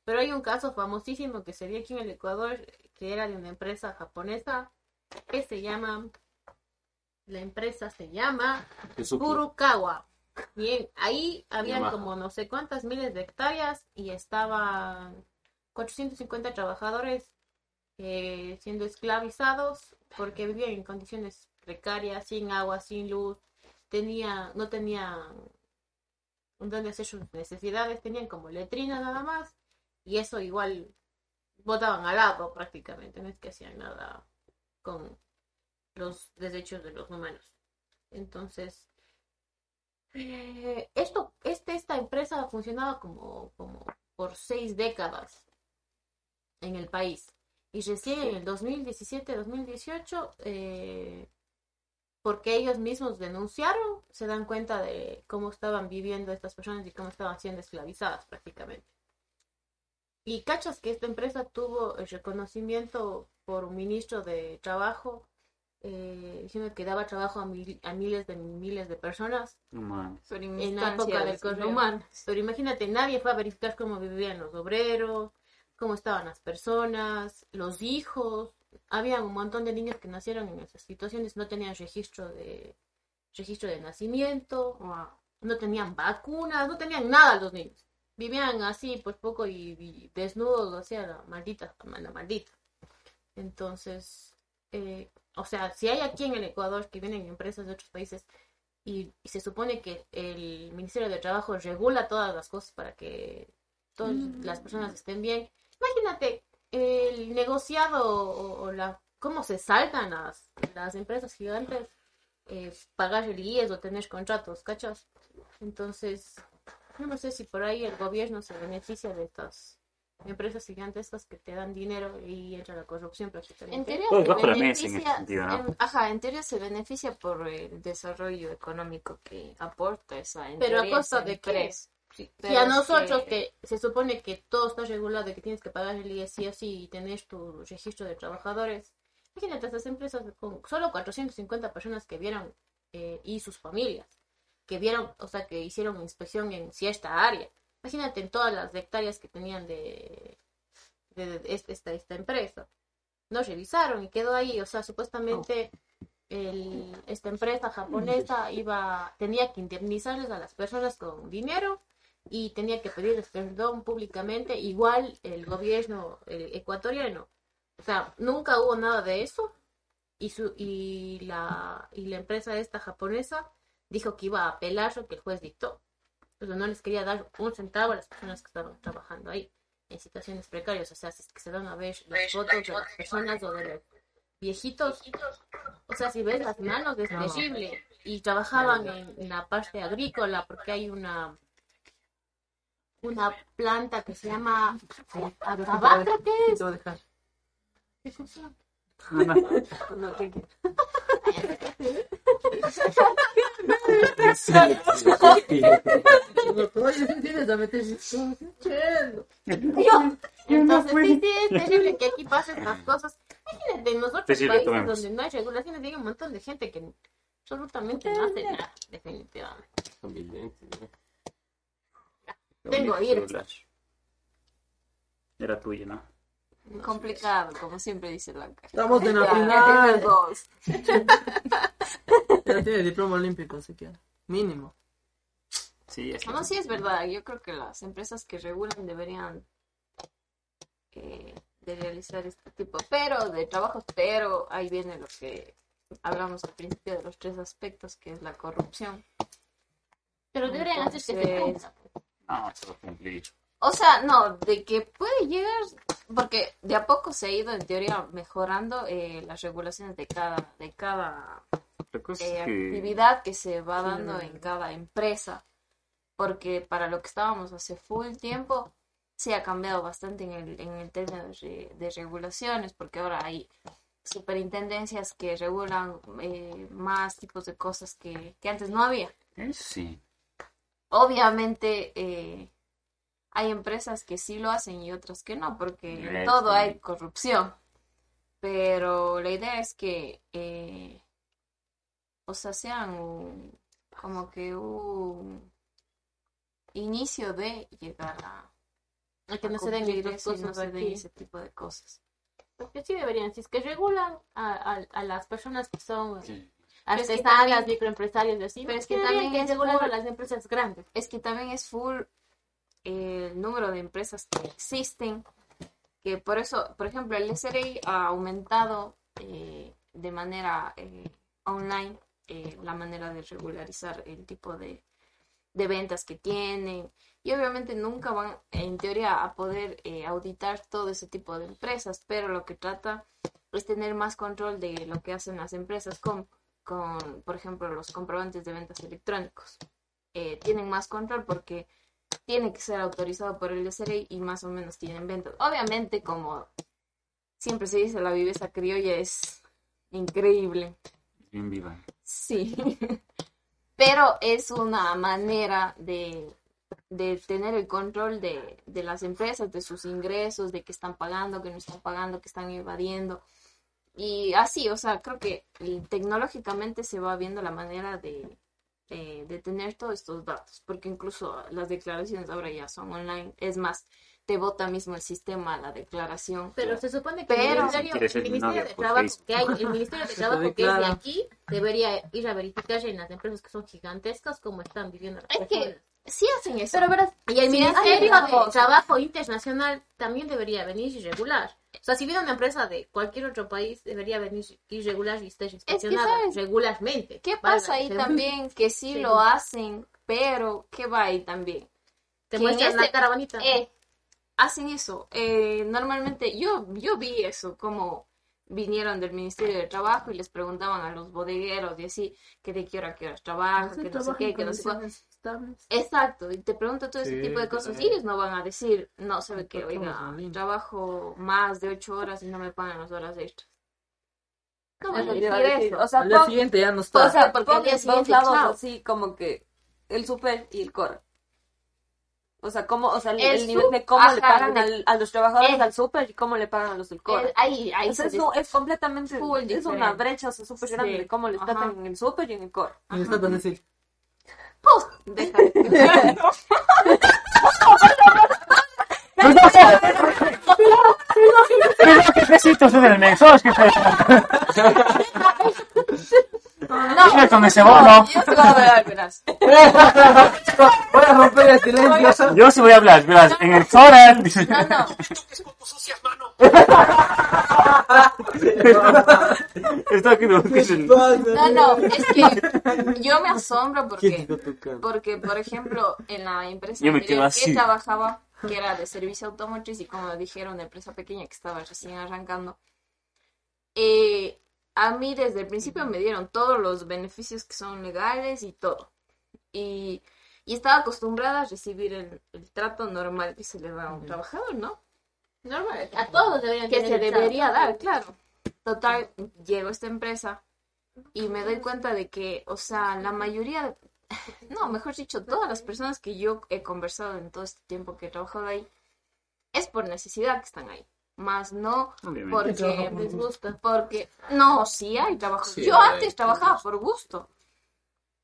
Pero hay un caso famosísimo que se dio aquí en el Ecuador, que era de una empresa japonesa que se llama, la empresa se llama Suzuki. Furukawa. Bien, ahí habían Yamaha. como no sé cuántas miles de hectáreas y estaban 450 trabajadores eh, siendo esclavizados porque vivían en condiciones precarias, sin agua, sin luz, tenía, no tenían donde hacer sus necesidades, tenían como letrina nada más y eso igual botaban al lado prácticamente, no es que hacían nada con los desechos de los humanos. Entonces, eh, esto, este, esta empresa funcionaba como, como por seis décadas en el país. Y recién en el 2017-2018, eh, porque ellos mismos denunciaron, se dan cuenta de cómo estaban viviendo estas personas y cómo estaban siendo esclavizadas prácticamente. Y cachas que esta empresa tuvo el reconocimiento por un ministro de trabajo, eh, diciendo que daba trabajo a, mil- a miles de miles de personas No en la época del correo humano. Pero imagínate, nadie fue a verificar cómo vivían los obreros, cómo estaban las personas, los hijos. Había un montón de niños que nacieron en esas situaciones, no tenían registro de registro de nacimiento, no tenían vacunas, no tenían nada los niños. Vivían así, pues poco y, y desnudos, o sea, la maldita, la maldita. Entonces, eh, o sea, si hay aquí en el Ecuador que vienen empresas de otros países y, y se supone que el Ministerio de Trabajo regula todas las cosas para que todas las personas estén bien. Imagínate el negociado o, o la cómo se saltan las, las empresas gigantes eh, pagar el IES o tener contratos, ¿cachas? Entonces, yo no sé si por ahí el gobierno se beneficia de estas empresas gigantescas que te dan dinero y entra la corrupción En prácticamente. teoría se en ese beneficia, sentido, ¿no? en- ajá, en teoría se beneficia por el desarrollo económico que aporta esa en Pero a costa de qué? empresa. Si Pero a nosotros que- que... se supone que todo está regulado y que tienes que pagar el IES sí o sí y tener tu registro de trabajadores, imagínate estas empresas con solo 450 personas que vieron eh, y sus familias, que vieron, o sea, que hicieron inspección en cierta área. Imagínate en todas las hectáreas que tenían de, de, de este- esta, esta empresa. No revisaron y quedó ahí, o sea, supuestamente el- esta empresa japonesa iba, tenía que indemnizarles a las personas con dinero y tenía que pedirles perdón públicamente, igual el gobierno eh, ecuatoriano. O sea, nunca hubo nada de eso y, su, y, la, y la empresa esta japonesa dijo que iba a apelar lo que el juez dictó. Pero no les quería dar un centavo a las personas que estaban trabajando ahí en situaciones precarias. O sea, si es que se van a ver las fotos de las personas o de los viejitos, o sea, si ves las manos es No. terrible. Y trabajaban en, en la parte agrícola porque hay una una planta que se llama creo que es. Te voy a dejar. ¿Qué cosa? [LAUGHS] No, ¿qué- qué? [LAUGHS] Oye, ¿sí tienes a meter Chendo. Entonces, sí, sí, es terrible que aquí pasen estas cosas. Imagínate, en los otros países donde no hay regulaciones, hay un montón de gente que absolutamente no hace nada, definitivamente. Tengo celular. Era tuyo, ¿no? Complicado, como siempre dice Blanca. Estamos en la Ya, final. dos. Ya tiene diploma olímpico, así que mínimo. Sí, así No, sí es verdad. Yo creo que las empresas que regulan deberían eh, de realizar este tipo, pero de trabajos, pero ahí viene lo que hablamos al principio de los tres aspectos, que es la corrupción. Pero deberían hacer que se Entonces, cumpla. No, se va a cumplir. O sea, no, de que puede llegar, porque de a poco se ha ido en teoría mejorando eh, las regulaciones de cada, de cada eh, que... actividad que se va Sí, dando no, en no. cada empresa. Porque para lo que estábamos hace full tiempo, sí ha cambiado bastante en el, en el término de, re- de regulaciones, porque ahora hay superintendencias que regulan eh, más tipos de cosas que, que antes no había. Eso sí. Obviamente eh, hay empresas que sí lo hacen y otras que no, porque en Eh, todo sí. hay corrupción. Pero la idea es que, eh, o sea, sean un- como que un inicio de llegar a, A que a no se den estas y no cosas se den ese tipo de cosas. Porque sí deberían, si es que regulan a, a, a las personas que son Sí. Pero es que artesanas, microempresarios y así, pero es que también que es a full- las empresas grandes. es que también es full el número de empresas que existen, que por eso, por ejemplo, el SRI ha aumentado eh, de manera eh, online eh, la manera de regularizar el tipo de, de ventas que tienen. Y obviamente nunca van en teoría a poder auditar todo ese tipo de empresas, pero lo que trata es tener más control de lo que hacen las empresas con, con por ejemplo, los comprobantes de ventas electrónicos. Tienen más control porque tiene que ser autorizado por el SRI y más o menos tienen ventas. Obviamente, como siempre se dice, la viveza criolla es increíble. Bien viva. Sí. [LAUGHS] Pero es una manera de, de tener el control de, de las empresas, de sus ingresos, de que están pagando, que no están pagando, que están evadiendo. Y así, o sea, creo que tecnológicamente se va viendo la manera de, de, de tener todos estos datos, porque incluso las declaraciones ahora ya son online. Es más, te vota mismo el sistema la declaración. Pero se supone que Pero- el Ministerio, Si el de por Trabajo que hay, el Ministerio de [LAUGHS] Trabajo que es de aquí, debería ir a verificar en las empresas que son gigantescas cómo están viviendo las Es que personas. Sí hacen eso. Pero Y el Ministerio de Trabajo Internacional también debería venir y regular. O sea, si viene una empresa de cualquier otro país, debería venir y regular y estar inspeccionada regularmente. ¿Qué pasa ahí la- también? [LAUGHS] Que sí Sí. lo hacen, pero ¿qué va ahí también? Te muestran la este- cara bonita. Eh, hacen eso. Eh, normalmente yo, yo vi eso, como vinieron del Ministerio de Trabajo y les preguntaban a los bodegueros y así, que de qué hora, a qué horas trabajan, que no sé qué, que no sé cuál. Exacto, y te pregunto todo ese Sí, tipo de cosas. Y ellos no van a decir, no, sabe que, oiga, trabajo más de ocho horas y no me pagan las horas extras. No van a decir eso. O sea, Al día siguiente ya no o está. sea, porque al día siguiente, así como que el super y el core. O sea, cómo, o sea, el, El el nivel de cómo le pagan al- a los trabajadores al super y cómo le pagan a los del core. Ahí, ahí O sea, se es, es completamente, full es una brecha, o sea, súper Sí. grande de cómo les Ajá. tratan en el super y en el core. Y les tratan de decir, deja de- ¿Qué besitos en el nexo? Es que [LAUGHS] te... Dime con ese bono. Yo te voy a ver, verás. voy a romper el silencio. Yo sí voy a hablar, verás, en el dice- No, no. [LAUGHS] Está aquí, no, que es el- No, no, es que yo me asombro ¿Quién [LAUGHS] porque, porque por ejemplo, en la empresa Yo me anterior quedo que trabajaba, que era de servicio automotriz y como dijeron, una empresa pequeña que estaba recién arrancando, eh, a mí desde el principio me dieron todos los beneficios que son legales y todo. Y, y estaba acostumbrada a recibir el, el trato normal que se le da a un trabajador, ¿no? Normal, a todos deberían que se debería dar, claro. Total, llego a esta empresa y me doy cuenta de que, o sea, la mayoría, no, mejor dicho, todas las personas que yo he conversado en todo este tiempo que he trabajado ahí, es por necesidad que están ahí. Más no Obviamente. porque porque no, sí hay trabajo. Sí, yo hay, antes trabajaba por gusto.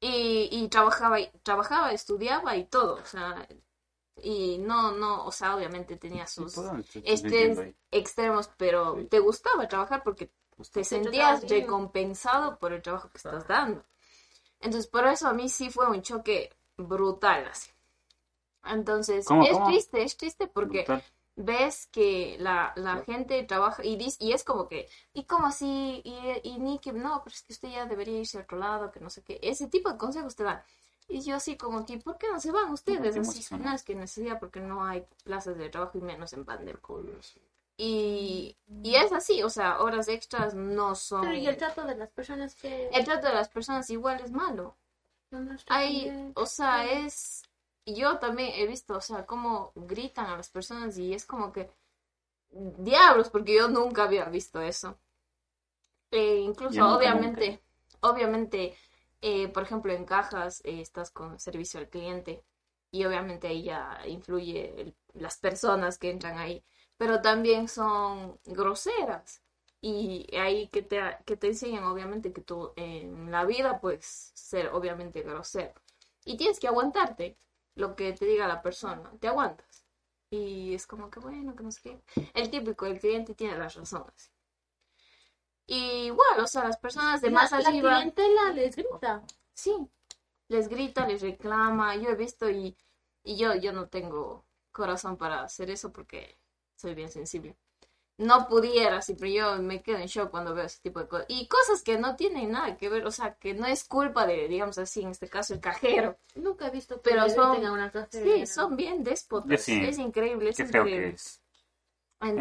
Y, y trabajaba, y- trabajaba, estudiaba y todo, o sea, y no, no, o sea, obviamente tenía sus extremos, pero te gustaba trabajar porque te sentías recompensado por el trabajo que estás dando. Entonces, por eso a mí sí fue un choque brutal así. Entonces, ¿Cómo, es cómo? triste, es triste porque Brutal. Ves que la, la gente trabaja y, dis- y es como que, ¿y cómo así? Y, y ni que, no, pero es que usted ya debería irse a otro lado, que no sé qué. Ese tipo de consejos te dan. Y yo así como que, ¿por qué no se van ustedes? Así, no, es que necesidad porque no hay plazas de trabajo y menos en pandemia. Y, y es así, o sea, horas extras no son... Pero y el trato de las personas que El trato de las personas igual es malo. no nos tratan Hay, bien. o sea, es... Yo también he visto, o sea, cómo gritan a las personas y es como que... Diablos, porque yo nunca había visto eso. Eh, incluso, Yo nunca, obviamente, obviamente, eh, por ejemplo, en cajas eh, estás con servicio al cliente y obviamente ahí ya influye el- las personas que entran ahí, pero también son groseras. Y ahí que te, que te enseñan obviamente que tú en la vida puedes ser obviamente grosero. Y tienes que aguantarte lo que te diga la persona, te aguantas y es como que bueno, que no sé qué, el típico, el cliente tiene las razones. Y igual, o sea, las personas de La- más la arriba... clientela les grita. Sí, les grita, les reclama, yo he visto y, y yo, yo no tengo corazón para hacer eso porque soy bien sensible. No pudiera, sí, pero yo me quedo en shock cuando veo ese tipo de cosas. Y cosas que no tienen nada que ver, o sea, que no es culpa de, digamos así, en este caso, el cajero. Nunca he visto que Pero son- a una cajera. Sí, son bien déspotas. Sí. Es increíble, es Qué feo que increíble. es.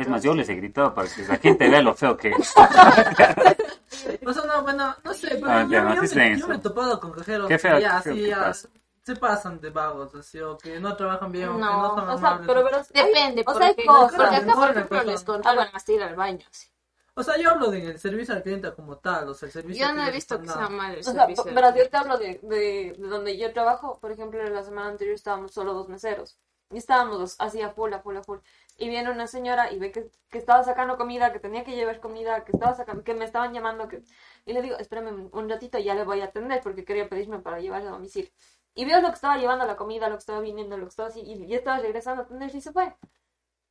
Más, yo les he gritado para que la gente vea lo feo que es. [LAUGHS] O sea, no, bueno, no sé, pero Ah, yo, me, yo he topado con cajeros Qué feo, ya, qué feo así, que ya pasa. Se pasan de vagos, así, o que no trabajan bien, o que No, son O sea, amables. pero hay- Depende, o sea, hay porque, cosas. porque acá, por Bueno, ejemplo, pues, les no. controlan hasta ir al baño. sí. O sea, yo hablo del servicio al cliente como tal, o sea, el servicio Yo no he visto que sea dando. mal el O sea, servicio. pero yo te hablo de, de, de donde yo trabajo. Por ejemplo, la semana anterior estábamos solo dos meseros. Y estábamos así a full, a full, a full. Y viene una señora y ve que, que estaba sacando comida, que tenía que llevar comida, que estaba sacando, que me estaban llamando. que Y le digo, espérame un- un ratito, ya le voy a atender porque quería pedirme para llevar a domicilio. Y veo lo que estaba llevando la comida, lo que estaba viniendo, lo que estaba así. Y ya estaba regresando a atender y se fue.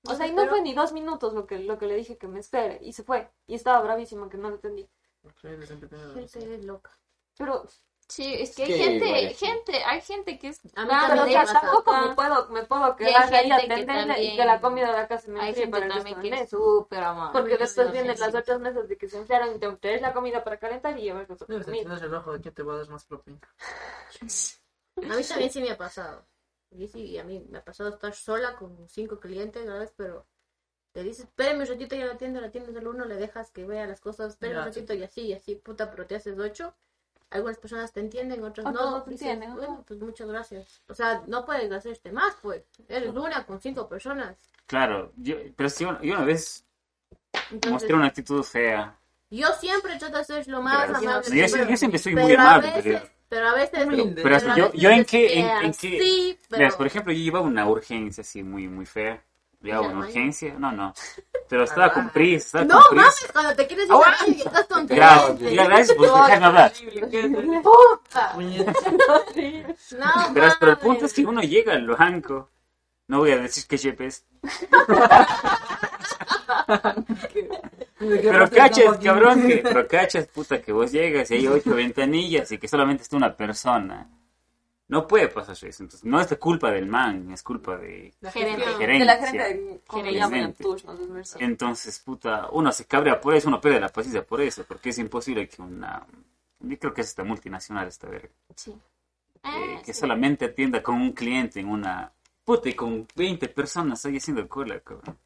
O sea, y no fue ni dos minutos lo que, lo que le dije que me espere. Y se fue. Y estaba bravísima que no. Sí, empecé a- Gente loca. Pero Sí, es que hay que gente, igual gente, hay gente que es A mí tan también Pero me ya pasa. tampoco me puedo, me puedo quedar ahí gente que y que la comida de la casa me enfríe para el resto que es súper amable. Porque después No, vienen sí, las sí. otras mesas de que se enfriaron y te traes la comida para calentar y llevas los Debes de comida. tener el ojo de quién te va a dar más propina. [LAUGHS] A mí también [LAUGHS] sí me ha pasado. Y sí, a mí me ha pasado estar sola con cinco clientes, ¿sabes? Pero te dices, espérame un ratito y la atiende, la atiendes el uno, le dejas que vea las cosas, espérame Ya, un ratito y así, y así, puta, pero te haces ocho. Algunas personas te entienden, otras Otras no. no te dices, entienden, bueno, pues muchas gracias. O sea, no puedes hacerte más, pues. Eres una con cinco personas. Claro, yo, pero si yo, yo una vez Entonces, mostré una actitud fea. yo siempre trato de ser lo más Gracias. amable yo, posible. yo siempre soy Pero muy a amable. veces- pero- Pero a veces... Humilde. Pero así, yo, yo en qué, en, en qué, sí, pero- Verás, por ejemplo, yo llevaba una urgencia así muy, muy fea. Llevaba una urgencia, no, no. Pero [LAUGHS] estaba con prisa, estaba No con prisa. mames, cuando te quieres ir Ah, a y estás con Claro, clientes. ya, gracias por dejarme hablar. Puta. No Verás, pero el punto es que uno llega al banco. No voy a decir que Shep es. [LAUGHS] Pero cachas, cabrón, que, [LAUGHS] pero cachas, puta, que vos llegas y hay ocho ventanillas y que solamente está una persona. No puede pasar eso. Entonces, no es de culpa del man, es culpa de Gerente. de De gerencia. la gente que le llaman en Gerente. Entonces, puta, uno se cabrea por eso, uno pierde la paciencia por eso, porque es imposible que una... Yo creo que es esta multinacional esta verga. Sí. eh, Ah, que sí. solamente atienda con un cliente en una... Puta, y con 20 personas ahí haciendo cola, cabrón.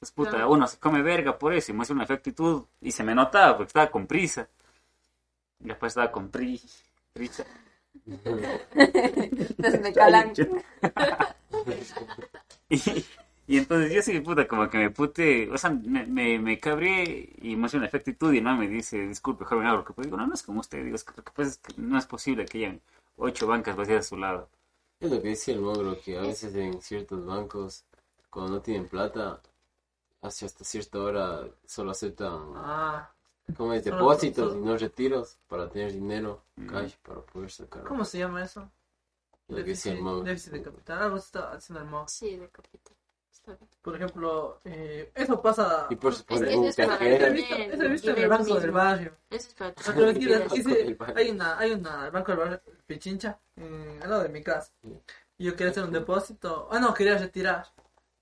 Pues puta, Claro. uno se come verga por eso y muestra una actitud y se me notaba porque estaba con prisa. Y después estaba con pri, prisa. Entonces me calan. y, y entonces yo sí, puta, como que me pute, o sea, me, me, me cabré y muestra una actitud y no me dice, disculpe, joven, hago lo que puedo. Digo, no, no es como usted, digo, es que lo que pasa es que no es posible que hayan ocho bancas vacías a su lado. Es lo que decía el mogro, que a veces en ciertos bancos, cuando no tienen plata, hacia hasta cierta hora solo aceptan Ah, como es, depósitos y no retiros para tener dinero, Mm. cash, para poder sacar. ¿cómo se llama eso? Lo que decía el Déficit, de capital. Algo está haciendo el mo. Sí, de capital. Está bien. Por ejemplo, eh, eso pasa. Y por supuesto, Es es he el- visto, eso he el visto en el banco del barrio. Eso es para hay una, hay una, el banco del barrio Pichincha, eh, al lado de mi casa. Y yo quería hacer un depósito. Ah, no, quería retirar.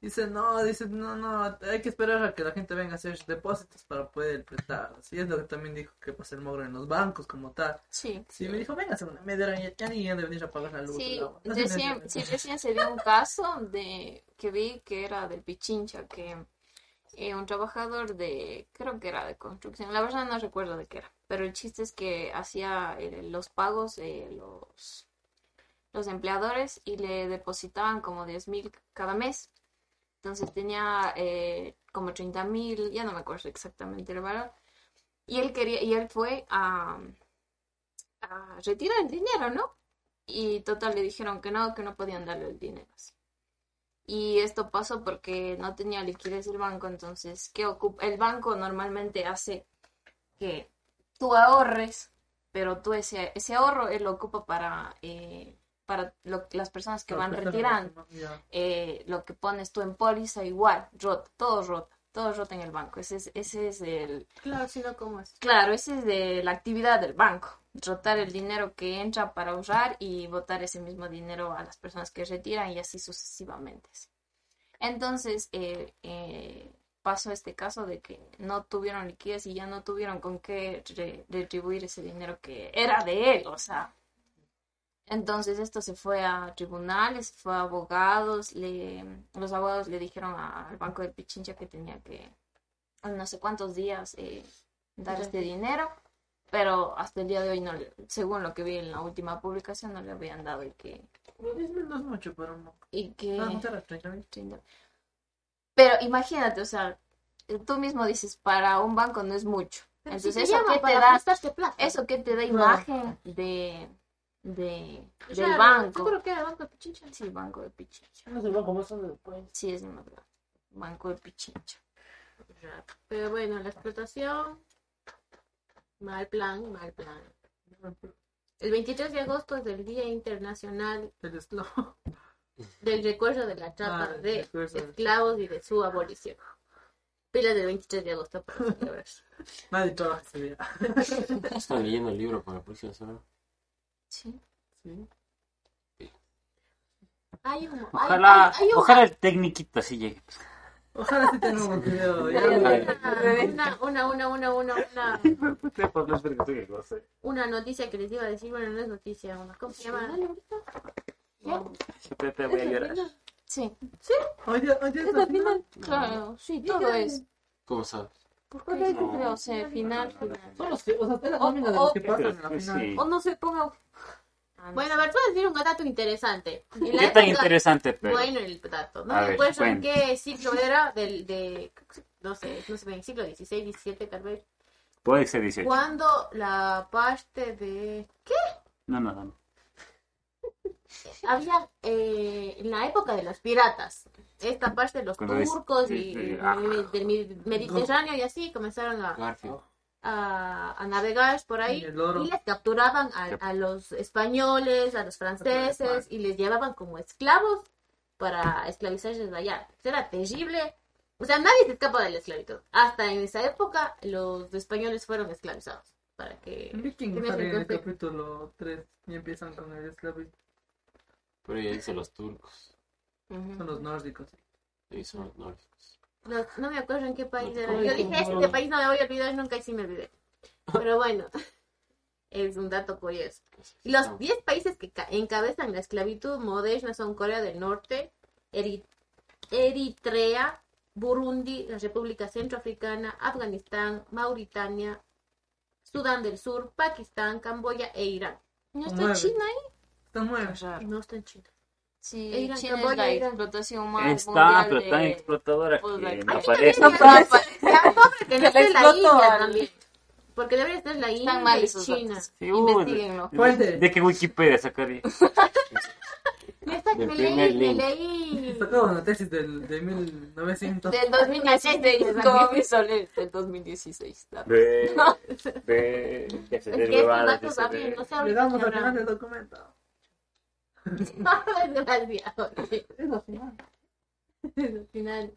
Dice, no, dice, no, no, hay que esperar a que la gente venga a hacer depósitos para poder prestar. Así es lo que también dijo que pasa el mogro en los bancos como tal. Sí. Sí, me dijo, venga, una media hora, ya, ni de venir a pagar la luz. Sí. No recién, sí, recién se dio un caso de que vi que era del Pichincha, que eh, un trabajador de, creo que era de construcción, la verdad no recuerdo de qué era, pero el chiste es que hacía eh, los pagos de los, los empleadores y le depositaban como 10 mil cada mes. Entonces tenía eh, como 30 mil, ya no me acuerdo exactamente el valor. Y él quería, y él fue a, a retirar el dinero, ¿no? Y total le dijeron que no, que no podían darle el dinero. así. Y esto pasó porque no tenía liquidez el banco, entonces, ¿qué ocupa? El banco normalmente hace que tú ahorres, pero tú ese, ese ahorro él lo ocupa para, eh, para lo- las personas que van retirando. Eh, lo que pones tú en póliza igual, rota, todo rota, todo rota en el banco. Ese es, ese es el, Claro, si no, ¿cómo es? Claro, esa es de la actividad del banco. Rotar el dinero que entra para ahorrar y botar ese mismo dinero a las personas que retiran y así sucesivamente. Entonces, eh, eh, pasó este caso de que no tuvieron liquidez y ya no tuvieron con qué re- retribuir ese dinero que era de él, o sea. Entonces esto se fue a tribunales, fue a abogados, le, los abogados le dijeron a- al Banco del Pichincha que tenía que, en no sé cuántos días, eh, dar este dinero, pero hasta el día de hoy, no, según lo que vi en la última publicación, no le habían dado y que... Pero 10 mil no es mucho, pero no. Y que no te las 30 mil. pero imagínate, o sea, tú mismo dices, para un banco no es mucho. Pero Entonces, si ¿eso qué te da? plata. ¿Eso que te da imagen de, de, O sea, del banco? Yo creo que era el banco de Pichincha. Sí, Banco de Pichincha. No es el banco más grande del país. Sí, es más grande. Banco de Pichincha. Pero bueno, la explotación, mal plan, mal plan. El 23 de agosto es el Día Internacional El esclavo. del Recuerdo de la Trata Ah, el de. Esclavos y de su abolición. Pilas del 23 de agosto para celebrar. Nadie trabaja ese día. Están leyendo el libro para la próxima semana. Sí. Sí. Hay un, Ojalá, hay- hay un- ojalá el tecniquito así llegue. Ojalá sí tengamos video. ya. una, una, una, una, una, una, una noticia que les iba a decir, bueno, no es noticia, una, ¿cómo se llama? Siempre te voy a llorar. Sí. Hoy día, hoy día final. Claro, sí, todo es. ¿Cómo sabes? Creo, o sea, final, final. Son los que, o sea, es la O- nómina de o- los que pasan en la final. sí. O no se ponga. Bueno, a ver, a decir un dato interesante. En la ¿Qué tan época- interesante, pero? Bueno, el dato. No A me ver, acuerdo en cuenta. qué siglo era, del, de, no sé, no sé, en siglo XVI, XVII tal vez, Puede ser 18. cuando la parte de... No, no, no. Había, eh, en la época de los piratas, esta parte de los Cuando es- turcos y, ah. del Mediterráneo y así comenzaron a, a, a navegar por ahí y les capturaban a, a los españoles, a los franceses y les llevaban como esclavos para esclavizarles allá. Eso era terrible. O sea, nadie se escapa de la esclavitud. Hasta en esa época los españoles fueron esclavizados. Para que... Sale en el capítulo 3 y empiezan con el esclavismo. Pero ella dice los turcos. Son los nórdicos. Ellos son los nórdicos. No, no me acuerdo en qué país No era. Yo dije, este país no me voy a olvidar nunca y sí me olvidé. [LAUGHS] Pero bueno, [LAUGHS] es un dato curioso. Y los 10 países que ca- encabezan la esclavitud moderna son Corea del Norte, Eri- Eritrea, Burundi, la República Centroafricana, Afganistán, Mauritania, Sudán del Sur, Pakistán, Camboya e Irán. ¿No está Nueve. China ahí? Nueve. Raro. No está en China. Sí, China es la explotación más Está, tan de... explotadora pues, que like- no que [LAUGHS] la [LAUGHS] India también. Porque debería estar la India Están mal y China. Sí, Investíguenlo. Fuente. ¿De qué Wikipedia sacaría? Esta que me leí, me link. leí. Sacaban la tesis del, de 1900. Del 2016, como mi Soler, del 2016. la- [LAUGHS] Ve, ve, que se Es den que estos huevadas, datos que se también, den- no sé Le ahorita damos qué al final habrá. del documento. [LAUGHS] Desgraciado. Es la final. Al final.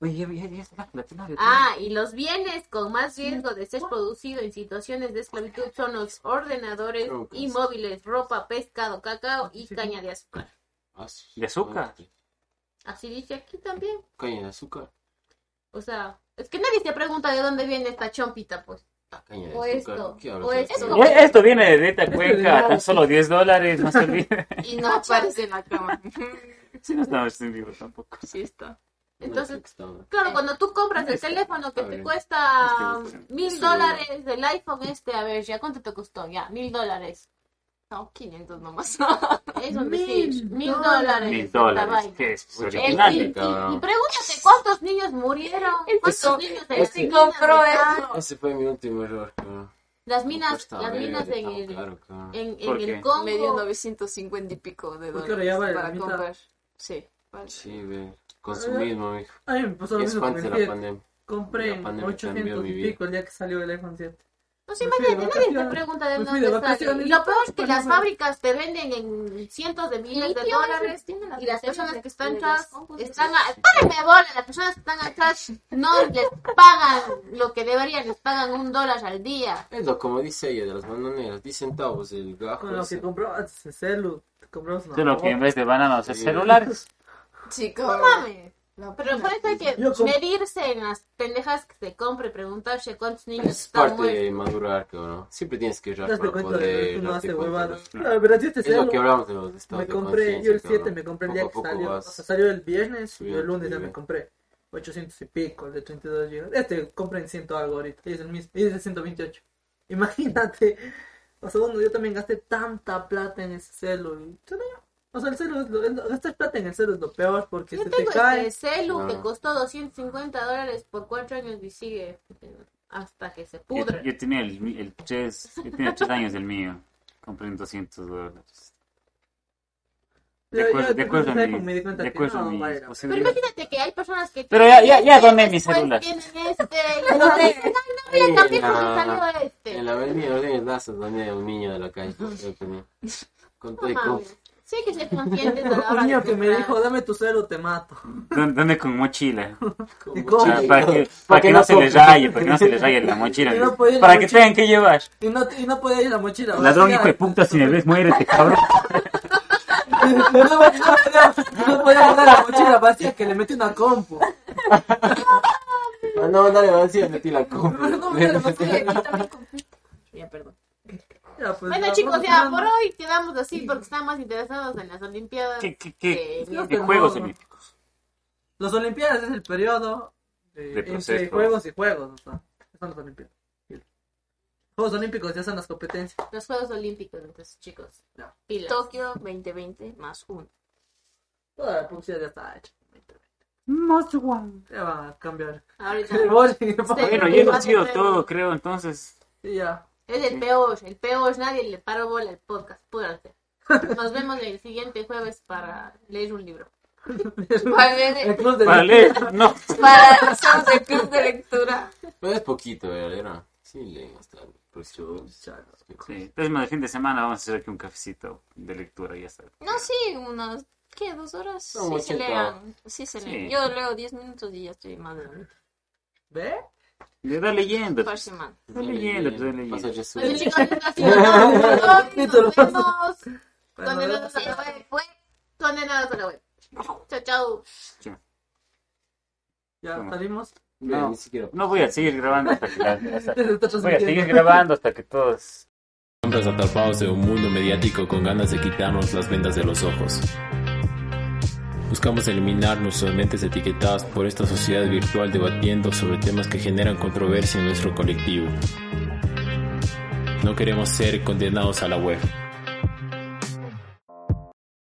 Oye, ya, ya, ya está, la final, ya Ah, y los bienes con más riesgo de ser producido en situaciones de esclavitud son los ordenadores y móviles, ropa, pescado, cacao y caña de azúcar. Ah, ¿De azúcar? Así dice aquí también. Caña de azúcar. O sea, es que nadie se pregunta de dónde viene esta chompita, pues. Caña de O esto, o de esto. Eh, viene de esta cuenca, [LAUGHS] tan solo 10 dólares, no se olvide. Y no aparece en la cama. [LAUGHS] Si no estamos en vivo tampoco. Sí está. Entonces. Claro, cuando tú compras el teléfono que te cuesta mil Sí. dólares del iPhone este, a ver, ¿ya cuánto te costó? Ya, mil dólares. No, 500 nomás. [LAUGHS] Es un Mil mil dólares. dólares. Mil esta dólares, vaina. que es Mucho original. y, y- cabrón. y pregúntate cuántos niños murieron, cuántos niños este compró de eso. Ese fue mi último error. Las minas, las minas en el, cabrón. en, el Congo. Me dio 950 y pico de dólares vale para comprar. Sí, vale. Sí, ve. Consumismo, mijo. A mí me pasó lo Y es mismo con antes el de la 7. pandemia. Compré La en pandemia cambió 800 mi y pico el día que salió el iPhone 7. De imagínate, nadie te pregunta de dónde de sale. Y lo peor es que Pues, las fábricas te venden en cientos de miles de dólares. Y las personas que están atrás están. ¡Párenme bola! Las personas que están atrás no les pagan lo que deberían, les pagan un dólar al día. Es lo como dice ella de las bananeras. 10 centavos el gajo. Con lo que celu, comprabas una Solo que en vez de bananos es celulares. Chicos. No mames. Pero por eso hay que Yo medirse en las pendejas que se compre, preguntarse cuántos niños Es están parte de muertos. madurar, cabrón. Siempre tienes que errar Te das para cuenta de que poder uno darte hace cuenta de huevadas. los- Claro, pero si este Es lo que hablamos de los estados me de compré, yo el conciencia, 7 cabrón. me compré el Poco día a que poco salió. vas O sea, salió el viernes y subiendo el lunes ya me nivel. compré 800 y pico, el de 32 GB. Este compré en 100 algo ahorita, y es el mismo, y es de 128. Imagínate, o sea, uno, yo también gasté tanta plata en ese celu. Y, chuta, ya. O sea, el celu, gastar plata en el celu es lo peor porque Yo se te tengo cae. este celu que Ah. costó 250 dólares por 4 años y sigue hasta que se pudre. yo tenía el, mi- el tres, yo tenía 3 años del mío. Compré en 200 dólares. De acuerdo, de a mi- me di cuenta de a no vale Pero imagínate que hay personas que Pero ya- ya- ya este, doné mi celular. Tienen este, y no no, también salió este. En la Ordenes Lazo donde un niño de la calle. Yo tenía. [LAUGHS] Con todo y No con- mames. Sí que la hora Un niño que me dijo, dame tu celo, te mato. ¿Dónde dónde con mochila? ¿Y cómo? Ah, para que, para que no se les raye, para que no se les raye la mochila. No Para la que mochila. tengan que llevar. Y no, y no podía ir la mochila. Ladrón, hijo de puta, si me ves, muérete, cabrón. No, no podía, no guardar la mochila vacía que le metí una compu. Ah, no, dale, vacía, metí la compra. No, mira, vacía. Ya, perdón. Ya, pues, Bueno chicos, ya no- por hoy quedamos así porque estamos más interesados en las Olimpiadas. ¿Qué, qué, qué, que- qué juegos olímpicos? Los Olimpiadas es el periodo De entre juegos y juegos. O sea, son los Olimpiadas. Juegos Olímpicos ya son las competencias. Los Juegos Olímpicos, entonces chicos. Pilas. Tokio 2020 más uno. Toda la publicidad ya está hecha. Ya va a cambiar. Ahorita. [LAUGHS] Bueno, ya hemos sido todo, creo, entonces. y ya. Es el peor, el peor, nadie le paró bola al podcast, púrate. [LAUGHS] Nos vemos el siguiente jueves para leer un libro. [LAUGHS] Vale, El club de Para leer, no. para somos el club de lectura. Pero es poquito, ¿verdad? Sí, leen hasta el próximo. Sí, entonces, más de fin de semana vamos a hacer aquí un cafecito de lectura, ya está. No, sí, unas, ¿qué? ¿Dos horas? No, sí se lean, sí se Sí. leen. Yo leo 10 minutos y ya estoy más de ¿Ve? [LAUGHS] todo por hoy. Nos vemos. Bueno, Condenados a la web. Condenados a la web. Chao, chao. ya salimos. No, Ni siquiera. no voy a seguir grabando hasta que [LAUGHS] Voy a seguir grabando hasta que todos Hombres atrapados en un mundo mediático con ganas de quitarnos las vendas de los ojos. Buscamos eliminar nuestras mentes etiquetadas por esta sociedad virtual debatiendo sobre temas que generan controversia en nuestro colectivo. No queremos ser condenados a la web.